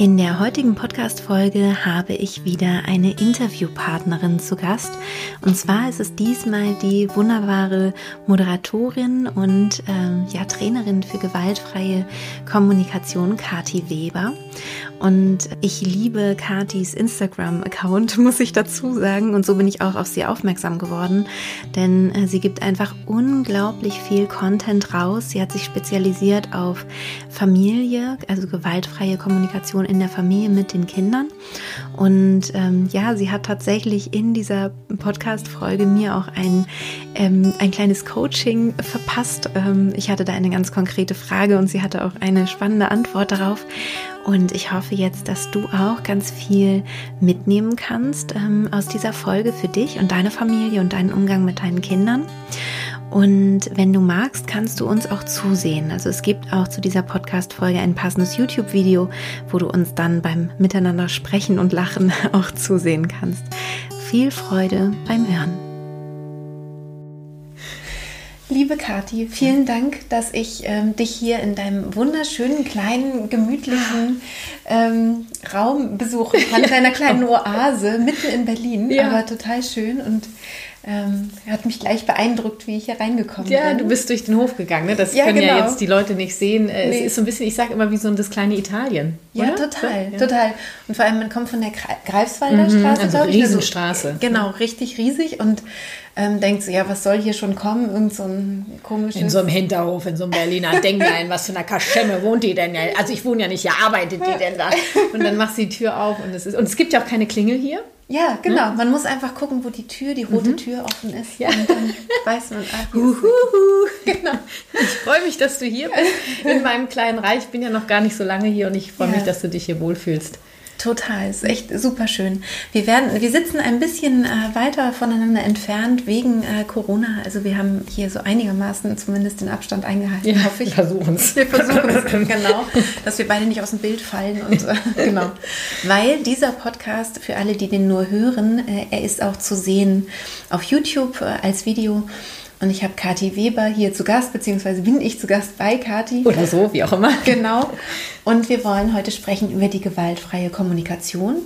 In der heutigen Podcast-Folge habe ich wieder eine Interviewpartnerin zu Gast. Und zwar ist es diesmal die wunderbare Moderatorin und ähm, ja, Trainerin für gewaltfreie Kommunikation, Kati Weber. Und ich liebe Katis Instagram-Account, muss ich dazu sagen. Und so bin ich auch auf sie aufmerksam geworden, denn äh, sie gibt einfach unglaublich viel Content raus. Sie hat sich spezialisiert auf Familie, also gewaltfreie Kommunikation in der Familie mit den Kindern. Und ähm, ja, sie hat tatsächlich in dieser Podcast-Folge mir auch ein, ähm, ein kleines Coaching verpasst. Ähm, ich hatte da eine ganz konkrete Frage und sie hatte auch eine spannende Antwort darauf. Und ich hoffe jetzt, dass du auch ganz viel mitnehmen kannst ähm, aus dieser Folge für dich und deine Familie und deinen Umgang mit deinen Kindern. Und wenn du magst, kannst du uns auch zusehen. Also es gibt auch zu dieser Podcast-Folge ein passendes YouTube-Video, wo du uns dann beim Miteinander sprechen und lachen auch zusehen kannst. Viel Freude beim Hören. Liebe Kathi, vielen Dank, dass ich ähm, dich hier in deinem wunderschönen, kleinen, gemütlichen ähm, Raum besuchen kann, in deiner kleinen Oase mitten in Berlin. Ja. Aber total schön und ähm, hat mich gleich beeindruckt, wie ich hier reingekommen ja, bin. Ja, du bist durch den Hof gegangen. Ne? Das ja, können genau. ja jetzt die Leute nicht sehen. Äh, nee. Es ist so ein bisschen, ich sage immer, wie so ein das kleine Italien. Ja, oder? total, total. Und vor allem, man kommt von der Greifswalder mhm, Straße, also glaube ich. Riesenstraße. Also, genau, richtig riesig und ähm, denkt so, ja, was soll hier schon kommen? Irgend so ein komisches... In so einem Hinterhof, in so einem Berliner Denklein, was für eine Kaschemme wohnt die denn? Ja? Also ich wohne ja nicht hier, arbeitet die denn da? Und dann machst du die Tür auf und es ist... Und es gibt ja auch keine Klingel hier. Ja, genau. Man muss einfach gucken, wo die Tür, die rote mhm. Tür offen ist. Ja. Und dann weiß man, ach, Uhuhu. Genau. Ich freue mich, dass du hier bist in meinem kleinen Reich. Ich bin ja noch gar nicht so lange hier und ich freue ja. mich, dass du dich hier wohlfühlst. Total, ist echt super schön. Wir werden, wir sitzen ein bisschen äh, weiter voneinander entfernt wegen äh, Corona. Also wir haben hier so einigermaßen zumindest den Abstand eingehalten, ja, hoffe ich. Versuchen es. Wir versuchen es, genau, dass wir beide nicht aus dem Bild fallen und äh, genau. Weil dieser Podcast für alle, die den nur hören, äh, er ist auch zu sehen auf YouTube äh, als Video. Und ich habe Kathi Weber hier zu Gast, beziehungsweise bin ich zu Gast bei Kathi. Oder so, wie auch immer. Genau. Und wir wollen heute sprechen über die gewaltfreie Kommunikation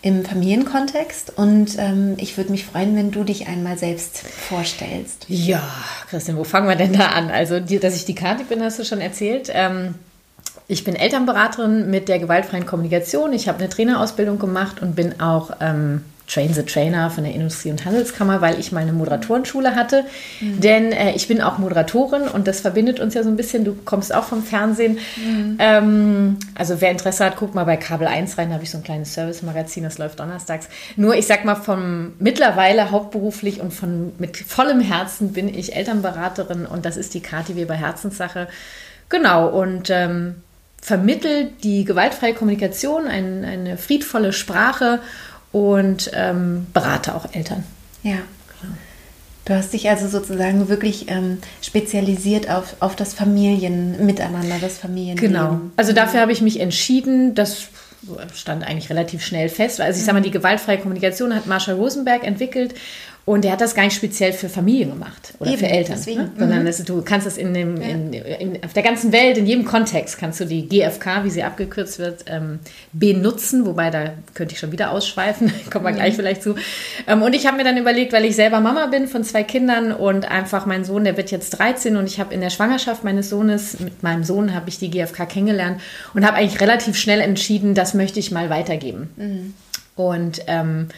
im Familienkontext. Und ähm, ich würde mich freuen, wenn du dich einmal selbst vorstellst. Ja, Christian, wo fangen wir denn da an? Also, die, dass ich die Kathi bin, hast du schon erzählt. Ähm, ich bin Elternberaterin mit der gewaltfreien Kommunikation. Ich habe eine Trainerausbildung gemacht und bin auch ähm, Train the Trainer von der Industrie- und Handelskammer, weil ich mal eine Moderatorenschule hatte. Mhm. Denn äh, ich bin auch Moderatorin und das verbindet uns ja so ein bisschen. Du kommst auch vom Fernsehen. Mhm. Ähm, also wer Interesse hat, guckt mal bei Kabel 1 rein. Da habe ich so ein kleines Service-Magazin, das läuft donnerstags. Nur ich sag mal, vom mittlerweile hauptberuflich und von mit vollem Herzen bin ich Elternberaterin und das ist die Kati Weber Herzenssache. Genau, und ähm, vermittelt die gewaltfreie Kommunikation, ein, eine friedvolle Sprache und ähm, berate auch Eltern. Ja. Du hast dich also sozusagen wirklich ähm, spezialisiert auf, auf das Familienmiteinander, das Familienleben. Genau. Also dafür habe ich mich entschieden, das stand eigentlich relativ schnell fest. Also ich sage mal, die gewaltfreie Kommunikation hat Marshall Rosenberg entwickelt und der hat das gar nicht speziell für Familien gemacht oder Eben, für Eltern, deswegen. Ne? sondern mhm. das, du kannst das in dem, ja. in, in, auf der ganzen Welt, in jedem Kontext, kannst du die GFK, wie sie abgekürzt wird, ähm, benutzen. Wobei, da könnte ich schon wieder ausschweifen, kommen wir mhm. gleich vielleicht zu. Ähm, und ich habe mir dann überlegt, weil ich selber Mama bin von zwei Kindern und einfach mein Sohn, der wird jetzt 13 und ich habe in der Schwangerschaft meines Sohnes, mit meinem Sohn habe ich die GFK kennengelernt und habe eigentlich relativ schnell entschieden, das möchte ich mal weitergeben. Mhm. Und ähm,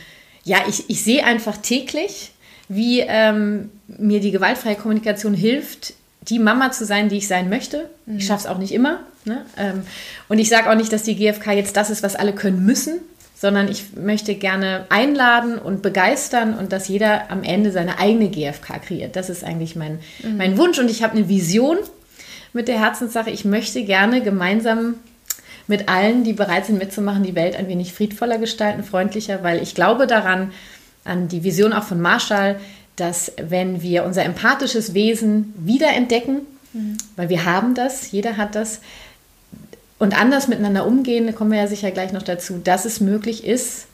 ja, ich, ich sehe einfach täglich, wie ähm, mir die gewaltfreie Kommunikation hilft, die Mama zu sein, die ich sein möchte. Mhm. Ich schaffe es auch nicht immer. Ne? Ähm, und ich sage auch nicht, dass die GfK jetzt das ist, was alle können müssen, sondern ich möchte gerne einladen und begeistern und dass jeder am Ende seine eigene GfK kreiert. Das ist eigentlich mein, mhm. mein Wunsch und ich habe eine Vision mit der Herzenssache. Ich möchte gerne gemeinsam mit allen, die bereit sind mitzumachen, die Welt ein wenig friedvoller gestalten, freundlicher, weil ich glaube daran, an die Vision auch von Marshall, dass wenn wir unser empathisches Wesen wiederentdecken, mhm. weil wir haben das, jeder hat das, und anders miteinander umgehen, da kommen wir ja sicher gleich noch dazu, dass es möglich ist,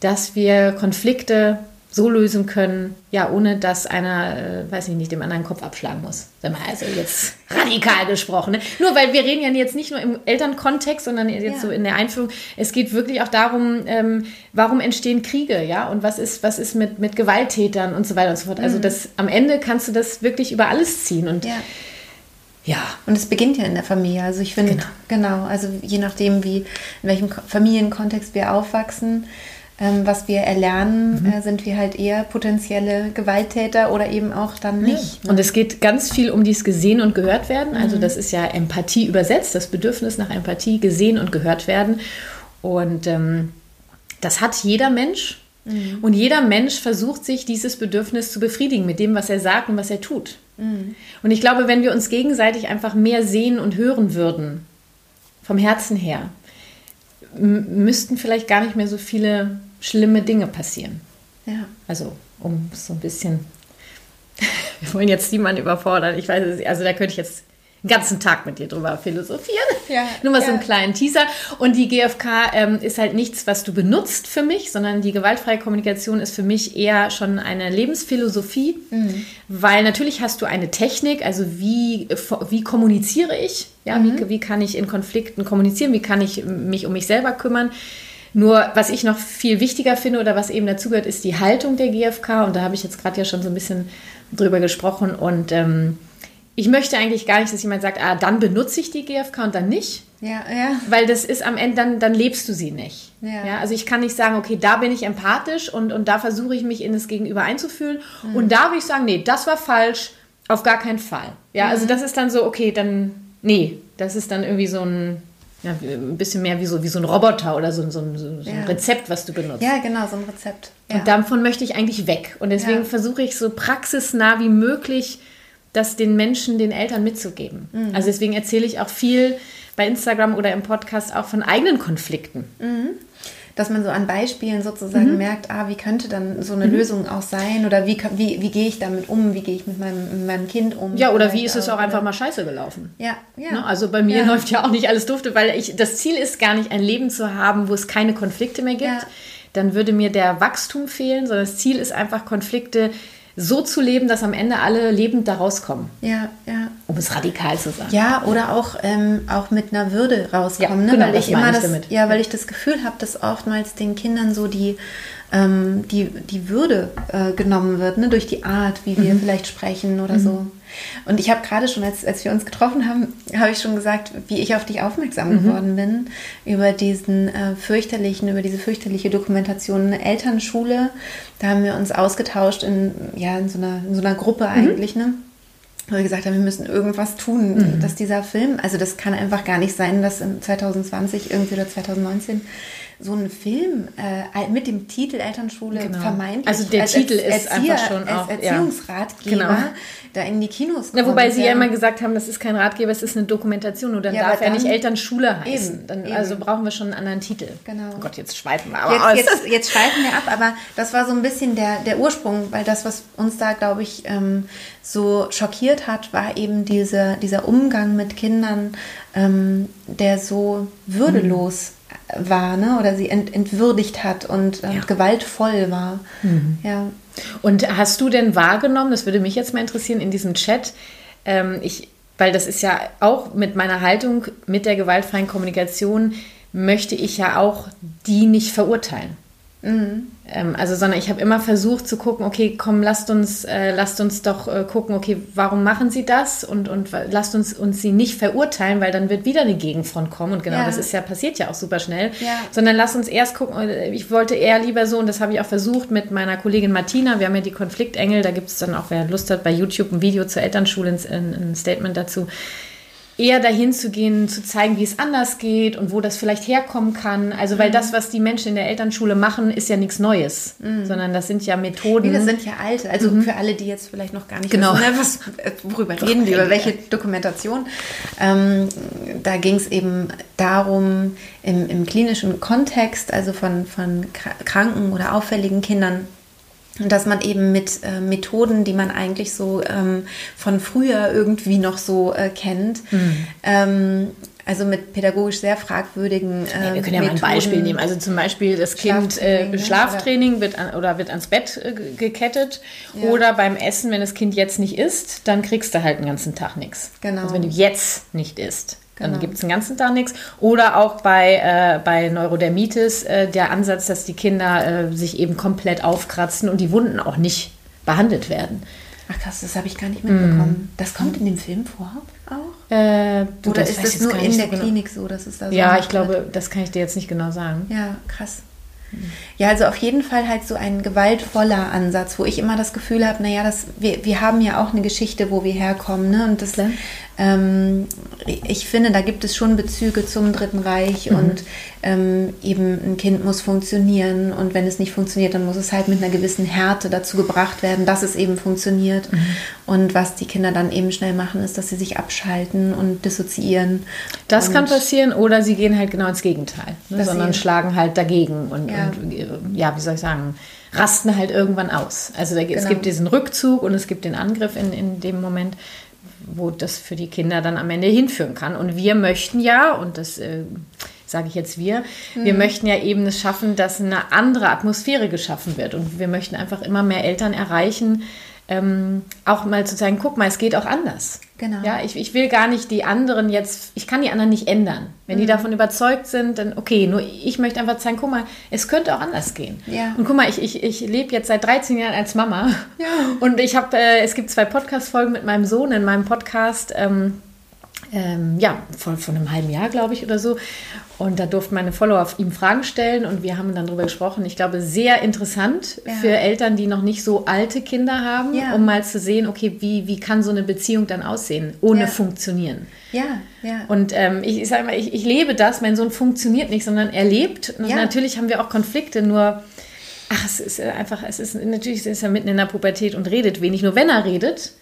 dass wir Konflikte so lösen können, ja, ohne dass einer, äh, weiß ich nicht, dem anderen Kopf abschlagen muss. Also jetzt radikal gesprochen. Ne? Nur weil wir reden ja jetzt nicht nur im Elternkontext, sondern jetzt ja. so in der Einführung. Es geht wirklich auch darum, ähm, warum entstehen Kriege, ja, und was ist, was ist mit, mit Gewalttätern und so weiter und so fort. Also mhm. das, am Ende kannst du das wirklich über alles ziehen und ja. Ja. Und es beginnt ja in der Familie. Also ich finde, genau. genau, also je nachdem, wie, in welchem Familienkontext wir aufwachsen, ähm, was wir erlernen, mhm. äh, sind wir halt eher potenzielle Gewalttäter oder eben auch dann nicht. Ja. Und es geht ganz viel um dieses Gesehen und gehört werden. Also mhm. Das ist ja Empathie übersetzt, das Bedürfnis nach Empathie, gesehen und gehört werden. Und ähm, das hat jeder Mensch. Mhm. Und jeder Mensch versucht sich dieses Bedürfnis zu befriedigen mit dem, was er sagt und was er tut. Mhm. Und ich glaube, wenn wir uns gegenseitig einfach mehr sehen und hören würden, vom Herzen her, müssten vielleicht gar nicht mehr so viele schlimme Dinge passieren. Ja. Also, um so ein bisschen, wir wollen jetzt niemanden überfordern. Ich weiß es, also da könnte ich jetzt einen ganzen Tag mit dir drüber philosophieren. Ja, Nur mal ja. so einen kleinen Teaser. Und die GfK ähm, ist halt nichts, was du benutzt für mich, sondern die gewaltfreie Kommunikation ist für mich eher schon eine Lebensphilosophie, mhm. weil natürlich hast du eine Technik, also wie, wie kommuniziere ich, ja, mhm. wie, wie kann ich in Konflikten kommunizieren, wie kann ich mich um mich selber kümmern. Nur was ich noch viel wichtiger finde oder was eben dazugehört, ist die Haltung der GfK. Und da habe ich jetzt gerade ja schon so ein bisschen drüber gesprochen. Und ähm, ich möchte eigentlich gar nicht, dass jemand sagt, ah, dann benutze ich die GfK und dann nicht. Ja, ja. Weil das ist am Ende, dann, dann lebst du sie nicht. Ja. ja. Also ich kann nicht sagen, okay, da bin ich empathisch und, und da versuche ich mich in das Gegenüber einzufühlen. Mhm. Und da will ich sagen, nee, das war falsch, auf gar keinen Fall. Ja, mhm. also das ist dann so, okay, dann, nee, das ist dann irgendwie so ein, ja, ein bisschen mehr wie so, wie so ein Roboter oder so, so, so, so ja. ein Rezept, was du benutzt. Ja, genau, so ein Rezept. Ja. Und davon möchte ich eigentlich weg. Und deswegen versuche ich so praxisnah wie möglich, das den Menschen, den Eltern mitzugeben. Mhm. Also deswegen erzähle ich auch viel bei Instagram oder im Podcast auch von eigenen Konflikten. Mhm dass man so an Beispielen sozusagen mhm. merkt, ah, wie könnte dann so eine mhm. Lösung auch sein oder wie, wie, wie gehe ich damit um, wie gehe ich mit meinem, mit meinem Kind um. Ja, oder wie ist es auch, auch einfach mal scheiße gelaufen. Ja, ja. Ne? Also bei mir ja. läuft ja auch nicht alles dufte, weil ich, das Ziel ist gar nicht ein Leben zu haben, wo es keine Konflikte mehr gibt. Ja. Dann würde mir der Wachstum fehlen, sondern das Ziel ist einfach Konflikte so zu leben, dass am Ende alle lebend da rauskommen. Ja, ja. Um es radikal zu sagen. Ja, oder auch, ähm, auch mit einer Würde rauskommen. Ja, ne? genau, weil ich immer das, damit. Ja, weil ich das Gefühl habe, dass oftmals den Kindern so die, ähm, die, die Würde äh, genommen wird, ne? durch die Art, wie wir mhm. vielleicht sprechen oder mhm. so. Und ich habe gerade schon, als, als wir uns getroffen haben, habe ich schon gesagt, wie ich auf dich aufmerksam mhm. geworden bin, über diesen äh, fürchterlichen, über diese fürchterliche Dokumentation Elternschule. Da haben wir uns ausgetauscht in, ja, in, so, einer, in so einer Gruppe mhm. eigentlich, ne? Weil wir gesagt haben, wir müssen irgendwas tun, mhm. dass dieser Film, also das kann einfach gar nicht sein, dass in 2020 irgendwie oder 2019 so ein Film äh, mit dem Titel Elternschule genau. vermeintlich. Also der als Titel ist Erzieher, einfach schon auch als Erziehungsratgeber ja. genau. da in die Kinos kommt. Na, wobei Sie ja immer gesagt haben, das ist kein Ratgeber, es ist eine Dokumentation und dann ja, darf er nicht Elternschule heißen. Eben, dann, eben. Also brauchen wir schon einen anderen Titel. Genau. Oh Gott, jetzt schweifen wir aber jetzt, jetzt, jetzt, schweifen wir ab, aber das war so ein bisschen der, der Ursprung, weil das, was uns da, glaube ich, ähm, so schockiert hat, war eben diese, dieser Umgang mit Kindern, ähm, der so würdelos mhm war, ne? oder sie ent, entwürdigt hat und äh, ja. gewaltvoll war. Mhm. Ja. Und hast du denn wahrgenommen, das würde mich jetzt mal interessieren, in diesem Chat, ähm, ich, weil das ist ja auch mit meiner Haltung, mit der gewaltfreien Kommunikation, möchte ich ja auch die nicht verurteilen. Mhm. Ähm, also, sondern ich habe immer versucht zu gucken, okay, komm, lasst uns, äh, lasst uns doch äh, gucken, okay, warum machen sie das? Und, und lasst uns uns sie nicht verurteilen, weil dann wird wieder eine Gegenfront kommen. Und genau, ja. das ist ja, passiert ja auch super schnell. Ja. Sondern lasst uns erst gucken, äh, ich wollte eher lieber so, und das habe ich auch versucht mit meiner Kollegin Martina, wir haben ja die Konfliktengel, da gibt es dann auch, wer Lust hat, bei YouTube ein Video zur Elternschule, ein, ein Statement dazu eher dahin zu gehen, zu zeigen, wie es anders geht und wo das vielleicht herkommen kann. Also, weil mhm. das, was die Menschen in der Elternschule machen, ist ja nichts Neues, mhm. sondern das sind ja Methoden. Nee, das sind ja alte. Also mhm. für alle, die jetzt vielleicht noch gar nicht genau. wissen, ne, was, äh, worüber Doch, reden wir, über welche Dokumentation. Ähm, da ging es eben darum, im, im klinischen Kontext, also von, von kranken oder auffälligen Kindern, dass man eben mit äh, Methoden, die man eigentlich so ähm, von früher irgendwie noch so äh, kennt, mhm. ähm, Also mit pädagogisch sehr fragwürdigen. Äh, ja, wir können ja Methoden. mal ein Beispiel nehmen. Also zum Beispiel das Kind Schlaftraining, äh, Schlaftraining wird an, oder wird ans Bett äh, gekettet. Ja. Oder beim Essen, wenn das Kind jetzt nicht isst, dann kriegst du halt den ganzen Tag nichts. Genau. Also wenn du jetzt nicht isst. Dann genau. gibt es den ganzen Tag nichts. Oder auch bei, äh, bei Neurodermitis äh, der Ansatz, dass die Kinder äh, sich eben komplett aufkratzen und die Wunden auch nicht behandelt werden. Ach krass, das habe ich gar nicht mitbekommen. Mm. Das kommt in dem Film vor auch? Äh, du, Oder ist das nur in der so Klinik so? Dass es da so ja, ich glaube, das kann ich dir jetzt nicht genau sagen. Ja, krass. Ja, also auf jeden Fall halt so ein gewaltvoller Ansatz, wo ich immer das Gefühl habe, naja, das, wir, wir haben ja auch eine Geschichte, wo wir herkommen. Ne? Und das, ähm, ich finde, da gibt es schon Bezüge zum Dritten Reich mhm. und ähm, eben ein Kind muss funktionieren und wenn es nicht funktioniert, dann muss es halt mit einer gewissen Härte dazu gebracht werden, dass es eben funktioniert. Mhm. Und was die Kinder dann eben schnell machen, ist, dass sie sich abschalten und dissoziieren. Das kann passieren oder sie gehen halt genau ins Gegenteil, ne? sondern schlagen halt dagegen und ja. und äh, ja, wie soll ich sagen, rasten halt irgendwann aus. Also da, genau. es gibt diesen Rückzug und es gibt den Angriff in, in dem Moment, wo das für die Kinder dann am Ende hinführen kann. Und wir möchten ja, und das äh, sage ich jetzt wir, mhm. wir möchten ja eben es schaffen, dass eine andere Atmosphäre geschaffen wird. Und wir möchten einfach immer mehr Eltern erreichen, ähm, auch mal zu sagen, guck mal, es geht auch anders. Genau. Ja, ich, ich will gar nicht die anderen jetzt, ich kann die anderen nicht ändern. Wenn mhm. die davon überzeugt sind, dann okay, nur ich möchte einfach zeigen, guck mal, es könnte auch anders gehen. Ja. Und guck mal, ich, ich, ich lebe jetzt seit 13 Jahren als Mama ja. und ich habe, äh, es gibt zwei Podcast-Folgen mit meinem Sohn in meinem Podcast. Ähm, ähm, ja, vor, vor einem halben Jahr, glaube ich, oder so. Und da durften meine Follower ihm Fragen stellen und wir haben dann darüber gesprochen. Ich glaube, sehr interessant ja. für Eltern, die noch nicht so alte Kinder haben, ja. um mal zu sehen, okay, wie, wie kann so eine Beziehung dann aussehen, ohne ja. funktionieren. Ja, ja. Und ähm, ich, ich sage mal, ich, ich lebe das, mein Sohn funktioniert nicht, sondern er lebt. Und natürlich haben wir auch Konflikte, nur ach, es ist einfach, es ist natürlich ist er mitten in der Pubertät und redet wenig. Nur wenn er redet,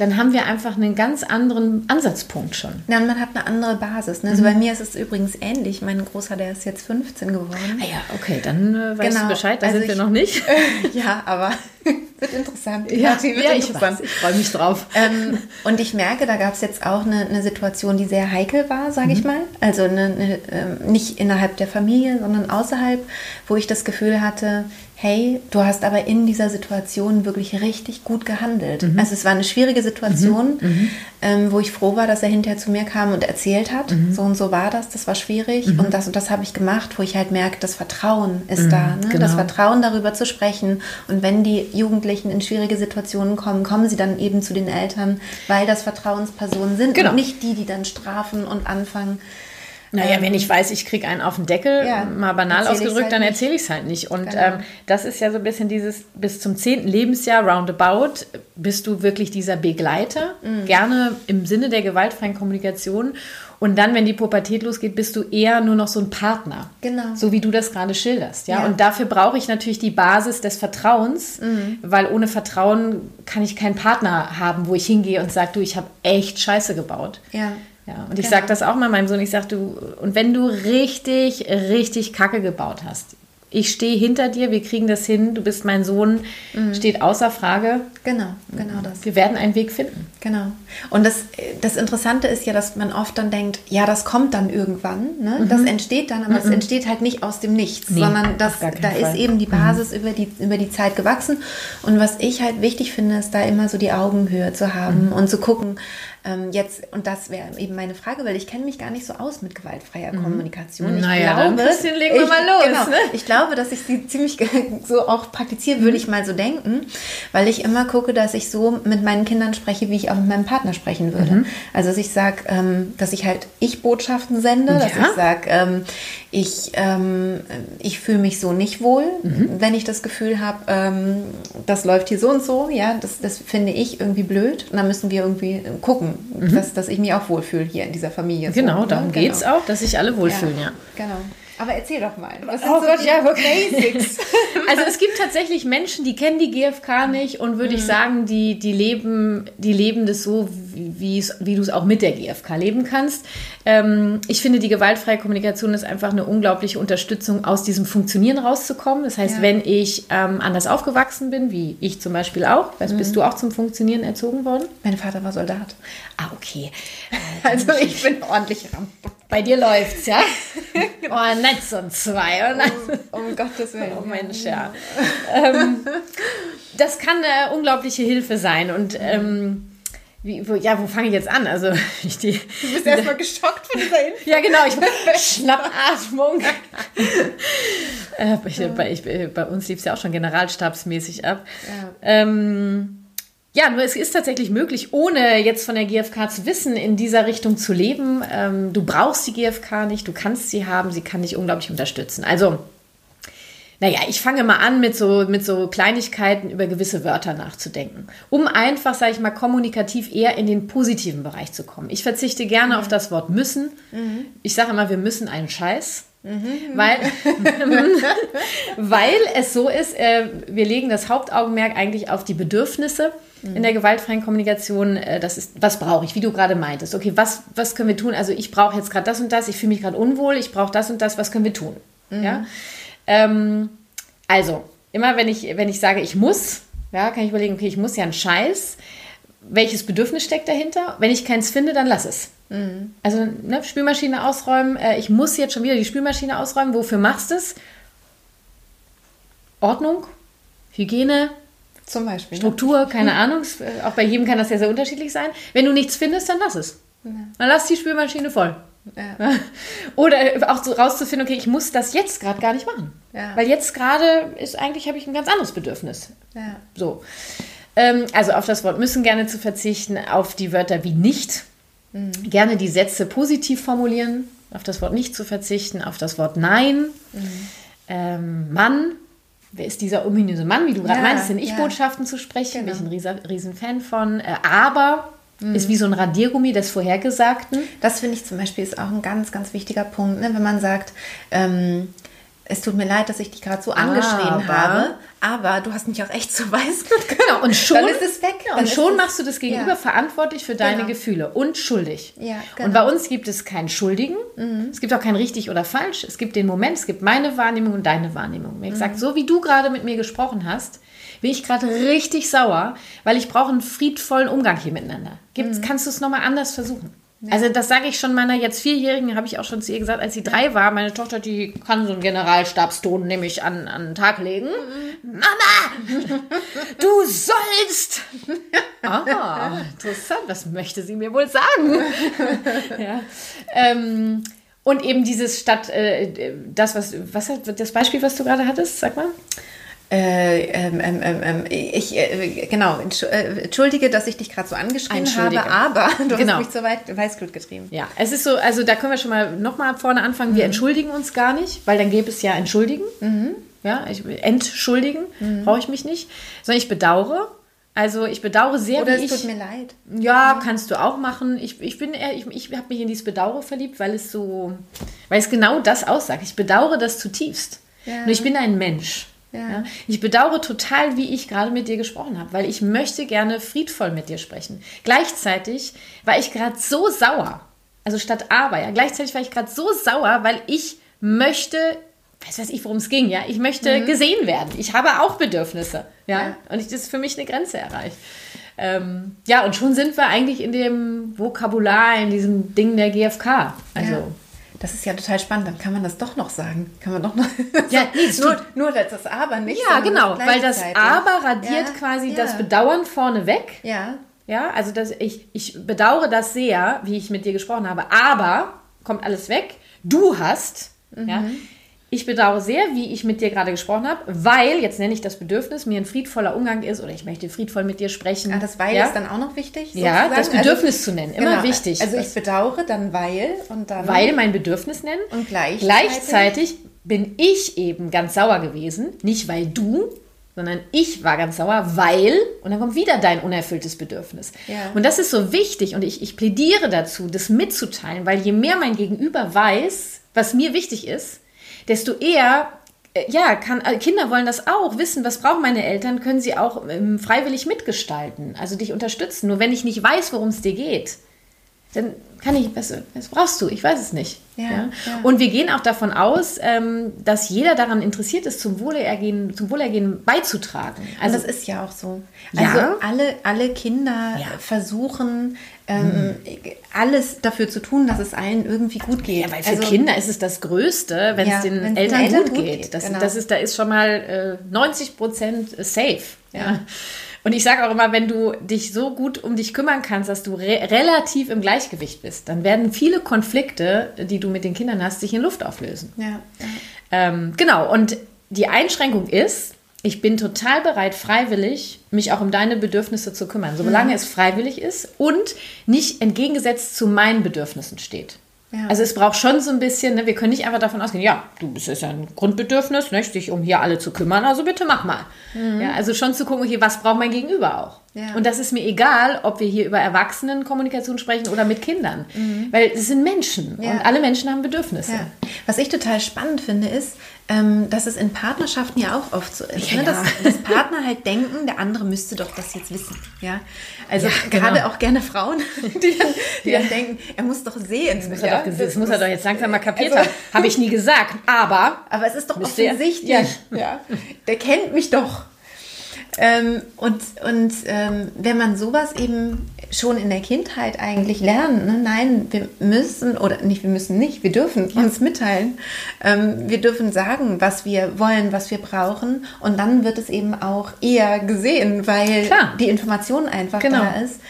dann haben wir einfach einen ganz anderen Ansatzpunkt schon. Ja, und man hat eine andere Basis. Ne? Also mhm. bei mir ist es übrigens ähnlich. Mein Großer, der ist jetzt 15 geworden. Ah ja, okay, dann äh, weißt genau. du Bescheid, da also sind wir noch nicht. ja, aber wird interessant. Ja, wird ja interessant. ich, ich freue mich drauf. Ähm, und ich merke, da gab es jetzt auch eine, eine, Situation, die sehr heikel war, sage mhm. ich mal. Also eine, eine, äh, nicht innerhalb der Familie, sondern außerhalb, wo ich das Gefühl hatte, hey, du hast aber in dieser Situation wirklich richtig gut gehandelt. Mhm. Also es war eine schwierige Situation, mhm. mhm. ähm, wo ich froh war, dass er hinterher zu mir kam und erzählt hat, mhm. so und so war das, das war schwierig mhm. und das und das habe ich gemacht, wo ich halt merke, das Vertrauen ist mhm, da, ne? genau. das Vertrauen darüber zu sprechen. Und wenn die Jugendlichen in schwierige Situationen kommen, kommen sie dann eben zu den Eltern, weil das Vertrauenspersonen sind genau. und nicht die, die dann strafen und anfangen, naja, ähm, wenn ich weiß, ich kriege einen auf den Deckel, ja, mal banal ausgedrückt, halt dann erzähle ich es halt nicht. Und genau. ähm, das ist ja so ein bisschen dieses, bis zum zehnten Lebensjahr, roundabout, bist du wirklich dieser Begleiter, mhm. gerne im Sinne der gewaltfreien Kommunikation. Und dann, wenn die Pubertät losgeht, bist du eher nur noch so ein Partner. Genau. So wie du das gerade schilderst. Ja? ja. Und dafür brauche ich natürlich die Basis des Vertrauens, mhm. weil ohne Vertrauen kann ich keinen Partner haben, wo ich hingehe und sage, du, ich habe echt Scheiße gebaut. Ja. Ja, und ich genau. sage das auch mal meinem Sohn, ich sage, du, und wenn du richtig, richtig Kacke gebaut hast, ich stehe hinter dir, wir kriegen das hin, du bist mein Sohn, mhm. steht außer Frage. Genau, genau das. Wir werden einen Weg finden. Genau. Und das, das Interessante ist ja, dass man oft dann denkt, ja, das kommt dann irgendwann, ne? Mhm. das entsteht dann, aber es mhm. entsteht halt nicht aus dem Nichts, nee, sondern das, da Fall. ist eben die mhm. Basis über, die, über die Zeit gewachsen. Und was ich halt wichtig finde, ist da immer so die Augenhöhe zu haben mhm. und zu gucken, ähm, jetzt, und das wäre eben meine Frage, weil ich kenne mich gar nicht so aus mit gewaltfreier mhm. Kommunikation. Ich naja, glaube, dann bisschen legen wir mal los. Genau, ne? Ich glaube, dass ich sie ziemlich so auch praktiziere, würde ich mal so denken, weil ich immer gucke, dass ich so mit meinen Kindern spreche, wie ich auch mit meinem Partner sprechen würde. Mhm. Also, dass ich sage, ähm, dass ich halt Ich-Botschaften sende, dass ich sage, ähm, ich, ähm, ich fühle mich so nicht wohl, mhm. wenn ich das Gefühl habe, ähm, das läuft hier so und so, ja, das, das finde ich irgendwie blöd. Und dann müssen wir irgendwie gucken, mhm. dass, dass ich mich auch wohlfühle hier in dieser Familie. Genau, so, darum ne? geht es genau. auch, dass sich alle wohlfühlen, ja. ja. Genau. Aber erzähl doch mal. Was oh Gott, so ja, Basics? also es gibt tatsächlich Menschen, die kennen die GfK nicht und würde mhm. ich sagen, die, die, leben, die leben das so, wie, wie du es auch mit der GfK leben kannst. Ähm, ich finde, die gewaltfreie Kommunikation ist einfach eine unglaubliche Unterstützung, aus diesem Funktionieren rauszukommen. Das heißt, ja. wenn ich ähm, anders aufgewachsen bin, wie ich zum Beispiel auch, weißt, mhm. bist du auch zum Funktionieren erzogen worden? Mein Vater war Soldat. Ah, okay. also ich bin ordentlich Rampe. Bei dir läuft's, ja? oh, Netz und zwei. Um, um Gottes Willen. Oh Mensch, ja. ähm, das kann eine unglaubliche Hilfe sein. Und ähm, wie, wo, ja, wo fange ich jetzt an? Also, ich die, du bist erstmal geschockt von dieser Info. ja, genau. Ich, Schnappatmung. äh, ich, bei, ich, bei, uns lief es ja auch schon generalstabsmäßig ab. Ja. Ähm, ja, nur es ist tatsächlich möglich, ohne jetzt von der GfK zu wissen, in dieser Richtung zu leben. Ähm, du brauchst die GfK nicht, du kannst sie haben, sie kann dich unglaublich unterstützen. Also, naja, ich fange mal an, mit so, mit so Kleinigkeiten über gewisse Wörter nachzudenken, um einfach, sage ich mal, kommunikativ eher in den positiven Bereich zu kommen. Ich verzichte gerne mhm. auf das Wort müssen. Mhm. Ich sage immer, wir müssen einen Scheiß. Mhm. Weil, weil es so ist, äh, wir legen das Hauptaugenmerk eigentlich auf die Bedürfnisse mhm. in der gewaltfreien Kommunikation. Äh, das ist, was brauche ich, wie du gerade meintest. Okay, was, was können wir tun? Also ich brauche jetzt gerade das und das, ich fühle mich gerade unwohl, ich brauche das und das, was können wir tun? Mhm. Ja? Ähm, also, immer wenn ich, wenn ich sage, ich muss, ja, kann ich überlegen, okay, ich muss ja einen Scheiß. Welches Bedürfnis steckt dahinter? Wenn ich keins finde, dann lass es. Mhm. Also, ne, Spülmaschine ausräumen. Äh, ich muss jetzt schon wieder die Spülmaschine ausräumen. Wofür machst du es? Ordnung, Hygiene, zum Beispiel. Ne? Struktur, ne? keine Ahnung. Äh, auch bei jedem kann das ja sehr unterschiedlich sein. Wenn du nichts findest, dann lass es. Ja. Dann lass die Spülmaschine voll. Ja. Oder auch so rauszufinden, okay, ich muss das jetzt gerade gar nicht machen. Ja. Weil jetzt gerade ist eigentlich, habe ich ein ganz anderes Bedürfnis. Ja. So. Ähm, also auf das Wort müssen gerne zu verzichten, auf die Wörter wie nicht. Mhm. Gerne die Sätze positiv formulieren, auf das Wort nicht zu verzichten, auf das Wort nein. Mhm. Ähm, Mann, wer ist dieser ominöse Mann, wie du gerade ja, meinst, in Ich-Botschaften zu sprechen, genau. bin ich ein riesen, riesen Fan von. Äh, aber Mhm. Ist wie so ein Radiergummi des Vorhergesagten. Das finde ich zum Beispiel ist auch ein ganz, ganz wichtiger Punkt, ne? wenn man sagt, ähm, es tut mir leid, dass ich dich gerade so angeschrien aber, habe, aber du hast mich auch echt so weiß Genau, und schon, ist es weg. Ja, und schon machst du das Gegenüber ja. verantwortlich für deine genau. Gefühle und schuldig. Ja, genau. Und bei uns gibt es keinen Schuldigen, mhm. es gibt auch kein richtig oder falsch, es gibt den Moment, es gibt meine Wahrnehmung und deine Wahrnehmung. Gesagt, mhm. so wie du gerade mit mir gesprochen hast, bin ich gerade richtig sauer, weil ich brauche einen friedvollen Umgang hier miteinander. Gibt's, mhm. Kannst du es nochmal anders versuchen? Ja. Also das sage ich schon meiner jetzt Vierjährigen, habe ich auch schon zu ihr gesagt, als sie drei war, meine Tochter, die kann so einen Generalstabston nämlich an, an den Tag legen. Mhm. Mama, du sollst! ah, interessant, was möchte sie mir wohl sagen? ja. Ähm, und eben dieses statt, äh, das, was, was das Beispiel, was du gerade hattest, sag mal. Äh, ähm, ähm, ähm, ähm, ich, äh, genau, äh, entschuldige, dass ich dich gerade so angeschrieben habe, aber du genau. hast mich zu weit Weißglut getrieben. Ja, es ist so, also da können wir schon mal nochmal vorne anfangen. Wir mhm. entschuldigen uns gar nicht, weil dann gäbe es ja entschuldigen. Mhm. Ja, ich, entschuldigen mhm. brauche ich mich nicht, sondern ich bedauere. Also ich bedauere sehr, Oder wie es tut mir leid. Ja, ja, kannst du auch machen. Ich, ich bin eher, ich, ich habe mich in dieses Bedauere verliebt, weil es so, weil es genau das aussagt. Ich bedauere das zutiefst. Ja. Nur ich bin ein Mensch. Ja. Ja, ich bedauere total, wie ich gerade mit dir gesprochen habe, weil ich möchte gerne friedvoll mit dir sprechen. Gleichzeitig war ich gerade so sauer, also statt aber, ja, gleichzeitig war ich gerade so sauer, weil ich möchte, weiß weiß ich, worum es ging, ja, ich möchte mhm. gesehen werden. Ich habe auch Bedürfnisse, ja, ja. und ich, das ist für mich eine Grenze erreicht. Ähm, ja, und schon sind wir eigentlich in dem Vokabular, in diesem Ding der GfK. Also das ist ja total spannend. Dann kann man das doch noch sagen. Kann man doch noch. Ja, nee, nur, nur das Aber nicht. Ja, genau. Weil das Aber radiert ja, quasi ja. das Bedauern vorne weg. Ja. Ja, also das, ich, ich bedauere das sehr, wie ich mit dir gesprochen habe. Aber kommt alles weg. Du hast. Mhm. Ja, ich bedauere sehr, wie ich mit dir gerade gesprochen habe, weil, jetzt nenne ich das Bedürfnis, mir ein friedvoller Umgang ist oder ich möchte friedvoll mit dir sprechen. Ah, das Weil ja? ist dann auch noch wichtig? Sozusagen? Ja, das Bedürfnis also, zu nennen, immer genau. wichtig. Also ich bedauere, dann weil und dann... Weil mein Bedürfnis nennen. Und gleichzeitig... Gleichzeitig bin ich eben ganz sauer gewesen, nicht weil du, sondern ich war ganz sauer, weil, und dann kommt wieder dein unerfülltes Bedürfnis. Ja. Und das ist so wichtig und ich, ich plädiere dazu, das mitzuteilen, weil je mehr mein Gegenüber weiß, was mir wichtig ist, desto eher äh, ja, kann, äh, Kinder wollen das auch wissen, was brauchen meine Eltern, können sie auch ähm, freiwillig mitgestalten, also dich unterstützen. Nur wenn ich nicht weiß, worum es dir geht, dann kann ich, was, was brauchst du? Ich weiß es nicht. Ja, ja. ja, Und wir gehen auch davon aus, ähm, dass jeder daran interessiert ist, zum Wohlergehen, zum Wohlergehen beizutragen. Also Und das ist ja auch so. Also alle, alle Kinder versuchen, ähm, alles dafür zu tun, dass es allen irgendwie gut geht. Ja, weil für also, Kinder ist es das Größte, wenn es den Eltern, Eltern, gut, geht. geht. Das, genau. das ist, da ist schon mal äh, 90 Prozent safe. Ja. Und ich sage auch immer, wenn du dich so gut um dich kümmern kannst, dass du re relativ im Gleichgewicht bist, dann werden viele Konflikte, die du mit den Kindern hast, sich in Luft auflösen. Ja, ja. Ähm, genau, und die Einschränkung ist, ich bin total bereit, freiwillig mich auch um deine Bedürfnisse zu kümmern, solange mhm. es freiwillig ist und nicht entgegengesetzt zu meinen Bedürfnissen steht. Ja. Also es braucht schon so ein bisschen, ne, wir können nicht einfach davon ausgehen, ja, du bist ja ein Grundbedürfnis, ne, dich um hier alle zu kümmern, also bitte mach mal. Mhm. Ja, also schon zu gucken, okay, was braucht mein Gegenüber auch? Ja. Und das ist mir egal, ob wir hier über Erwachsenenkommunikation sprechen oder mit Kindern. Mhm. Weil es sind Menschen und alle Menschen haben Bedürfnisse. Was ich total spannend finde, ist, ähm, dass es in Partnerschaften ja auch oft so ist, ne? dass, dass, Partner halt denken, der andere müsste doch das jetzt wissen. Ja? Also genau. gerade auch gerne Frauen, die dann, die dann denken, er muss doch sehen. Das muss, er, doch, das muss er doch jetzt langsam mal kapiert also, haben. Habe ich nie gesagt, aber... Aber es ist doch offensichtlich. Ja. Der kennt mich doch. Ähm, und und ähm, wenn man sowas eben schon in der Kindheit eigentlich lernt, ne? nein, wir müssen, oder nicht, wir müssen nicht, wir dürfen uns mitteilen. Ähm, wir dürfen sagen, was wir wollen, was wir brauchen. Und dann wird es eben auch eher gesehen, weil Klar. die Information einfach genau. da ist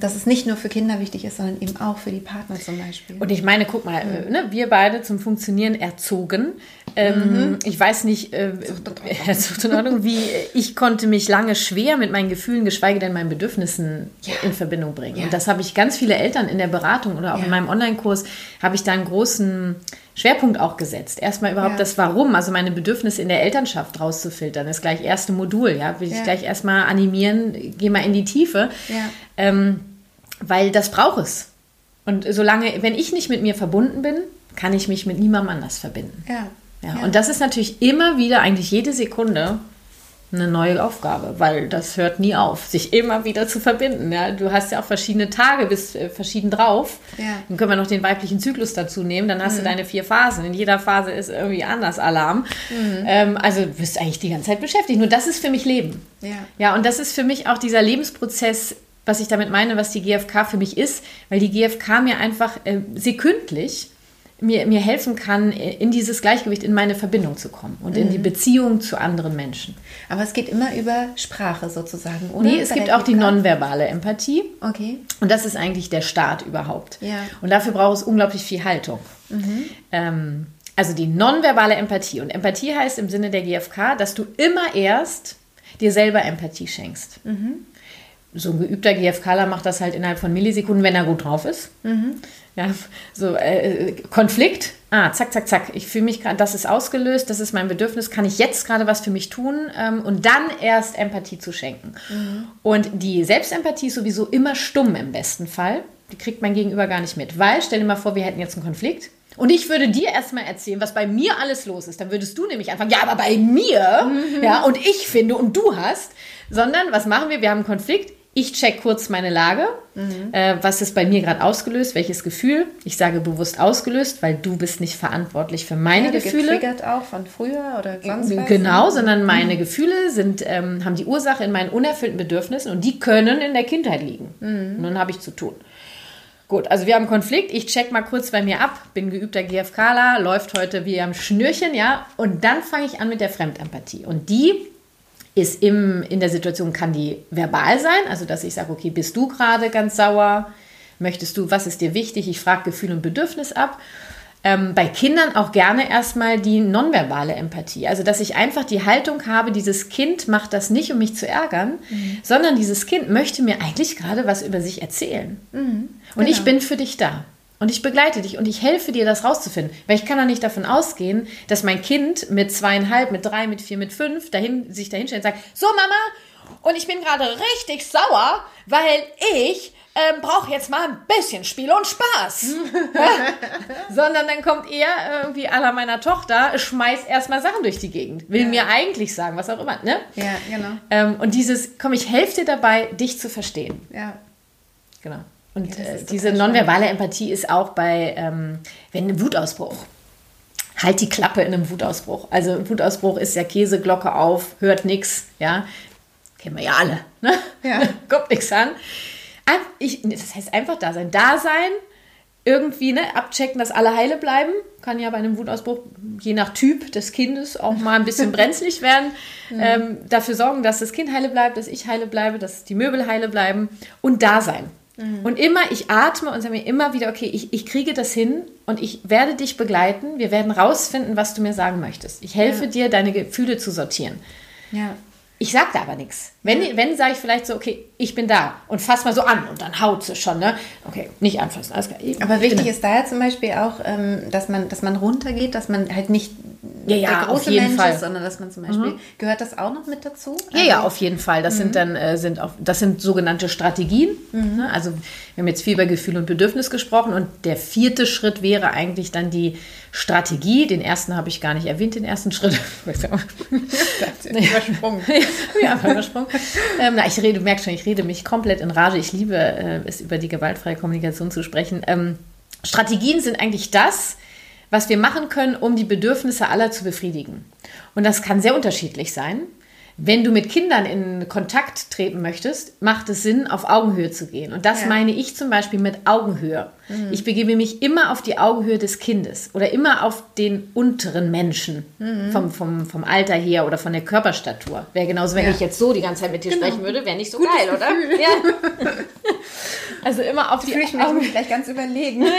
dass es nicht nur für Kinder wichtig ist, sondern eben auch für die Partner zum Beispiel. Und ich meine, guck mal, mhm. ne, wir beide zum Funktionieren erzogen. Ähm, mhm. Ich weiß nicht, äh, in Ordnung, wie ich konnte mich lange schwer mit meinen Gefühlen, geschweige denn meinen Bedürfnissen ja. in Verbindung bringen. Ja. Und das habe ich ganz viele Eltern in der Beratung oder auch ja. in meinem Online-Kurs, habe ich da einen großen Schwerpunkt auch gesetzt. Erstmal überhaupt ja. das Warum, also meine Bedürfnisse in der Elternschaft rauszufiltern. Das gleich erste Modul, ja. Will ich gleich erstmal animieren, geh mal in die Tiefe. Ja. Ähm, weil das braucht es. Und solange, wenn ich nicht mit mir verbunden bin, kann ich mich mit niemandem anders verbinden. Ja. Ja, ja. Und das ist natürlich immer wieder, eigentlich jede Sekunde, eine neue Aufgabe, weil das hört nie auf, sich immer wieder zu verbinden. Ja? Du hast ja auch verschiedene Tage, bist äh, verschieden drauf. Ja. Dann können wir noch den weiblichen Zyklus dazu nehmen, dann hast mhm. du deine vier Phasen. In jeder Phase ist irgendwie anders Alarm. Mhm. Ähm, also du bist eigentlich die ganze Zeit beschäftigt. Nur das ist für mich Leben. Ja. ja, und das ist für mich auch dieser Lebensprozess, was ich damit meine, was die GfK für mich ist, weil die GfK mir einfach äh, sekündlich mir, mir helfen kann, in dieses Gleichgewicht, in meine Verbindung zu kommen und in die mhm. Beziehung zu anderen Menschen. Aber es geht immer über Sprache sozusagen, oder? Nee, es Bei gibt auch die nonverbale Empathie. Okay. Und das ist eigentlich der Start überhaupt. Ja. Und dafür braucht es unglaublich viel Haltung. Mhm. Ähm, also die nonverbale Empathie. Und Empathie heißt im Sinne der GfK, dass du immer erst dir selber Empathie schenkst. Mhm so ein geübter GFKler macht das halt innerhalb von Millisekunden, wenn er gut drauf ist. Mhm. Ja, so äh, Konflikt. Ah, zack, zack, zack. Ich fühle mich gerade, das ist ausgelöst, das ist mein Bedürfnis. Kann ich jetzt gerade was für mich tun? Ähm, und dann erst Empathie zu schenken. Mhm. Und die Selbstempathie ist sowieso immer stumm im besten Fall. Die kriegt mein Gegenüber gar nicht mit. Weil, stell dir mal vor, wir hätten jetzt einen Konflikt. Und ich würde dir erstmal erzählen, was bei mir alles los ist. Dann würdest du nämlich anfangen, ja, aber bei mir, mhm. ja, und ich finde und du hast. Sondern, was machen wir? Wir haben einen Konflikt ich check kurz meine Lage. Mhm. Äh, was ist bei mir gerade ausgelöst? Welches Gefühl? Ich sage bewusst ausgelöst, weil du bist nicht verantwortlich für meine ja, Gefühle. Getriggert auch von früher oder sonst was? Genau, sondern meine mhm. Gefühle sind, ähm, haben die Ursache in meinen unerfüllten Bedürfnissen und die können in der Kindheit liegen. Mhm. Und dann habe ich zu tun. Gut, also wir haben Konflikt. Ich check mal kurz bei mir ab. Bin geübter GFKler, läuft heute wie am Schnürchen, ja. Und dann fange ich an mit der Fremdempathie. Und die ist im, in der Situation, kann die verbal sein, also dass ich sage, okay, bist du gerade ganz sauer? Möchtest du, was ist dir wichtig? Ich frage Gefühl und Bedürfnis ab. Ähm, bei Kindern auch gerne erstmal die nonverbale Empathie. Also, dass ich einfach die Haltung habe, dieses Kind macht das nicht, um mich zu ärgern, mhm. sondern dieses Kind möchte mir eigentlich gerade was über sich erzählen. Mhm, und ich genau. bin für dich da. Und ich begleite dich und ich helfe dir, das rauszufinden. Weil ich kann doch nicht davon ausgehen, dass mein Kind mit zweieinhalb, mit drei, mit vier, mit fünf dahin, sich dahinstellt und sagt, so Mama, und ich bin gerade richtig sauer, weil ich ähm, brauche jetzt mal ein bisschen Spiel und Spaß. Sondern dann kommt er irgendwie aller meiner Tochter, schmeißt erstmal Sachen durch die Gegend. Will ja. mir eigentlich sagen, was auch immer. Ne? Ja, genau. Ähm, und dieses, komm, ich helfe dir dabei, dich zu verstehen. Ja. Genau. Und ja, äh, diese nonverbale Empathie ist auch bei, ähm, wenn ein Wutausbruch. Halt die Klappe in einem Wutausbruch. Also ein Wutausbruch ist ja Käseglocke auf, hört nichts, ja. Kennen wir ja alle, ne? Ja. Kommt nichts an. Ich, das heißt einfach da sein. Da sein, irgendwie ne, abchecken, dass alle heile bleiben. Kann ja bei einem Wutausbruch, je nach Typ des Kindes, auch mal ein bisschen brenzlig werden. Mhm. Ähm, dafür sorgen, dass das Kind heile bleibt, dass ich heile bleibe, dass die Möbel heile bleiben und da sein. Mhm. Und immer, ich atme und sage mir immer wieder, okay, ich, ich kriege das hin und ich werde dich begleiten. Wir werden rausfinden, was du mir sagen möchtest. Ich helfe ja. dir, deine Gefühle zu sortieren. Ja. Ich sage da aber nichts. Wenn, wenn sage ich vielleicht so, okay, ich bin da und fass mal so an und dann haut sie schon, ne? Okay, nicht anfassen, alles klar. Aber wichtig ist da ja zum Beispiel auch, ähm, dass, man, dass man runtergeht, dass man halt nicht ja, ja, der große Mensch Fall. ist, sondern dass man zum Beispiel, mhm. gehört das auch noch mit dazu? Also, ja, ja, also auf jeden Fall. Das mhm. sind dann, äh, sind auch, das sind sogenannte Strategien. Mhm. Ne? Also wir haben jetzt viel über Gefühl und Bedürfnis gesprochen und der vierte Schritt wäre eigentlich dann die Strategie. Den ersten habe ich gar nicht erwähnt, den ersten Schritt. übersprungen. ja, übersprungen. Ähm, na, ich rede, du merkst schon, ich rede mich komplett in Rage. Ich liebe äh, es, über die gewaltfreie Kommunikation zu sprechen. Ähm, Strategien sind eigentlich das, was wir machen können, um die Bedürfnisse aller zu befriedigen. Und das kann sehr unterschiedlich sein. Wenn du mit Kindern in Kontakt treten möchtest, macht es Sinn, auf Augenhöhe zu gehen. Und das ja. meine ich zum Beispiel mit Augenhöhe. Mhm. Ich begebe mich immer auf die Augenhöhe des Kindes oder immer auf den unteren Menschen mhm. vom, vom, vom Alter her oder von der Körperstatur. Wäre genauso, wenn ja. ich jetzt so die ganze Zeit mit dir genau. sprechen würde, wäre nicht so Gutes geil, oder? Ja. also immer auf die Augenhöhe. Ich mich Augen gleich ganz überlegen. ja,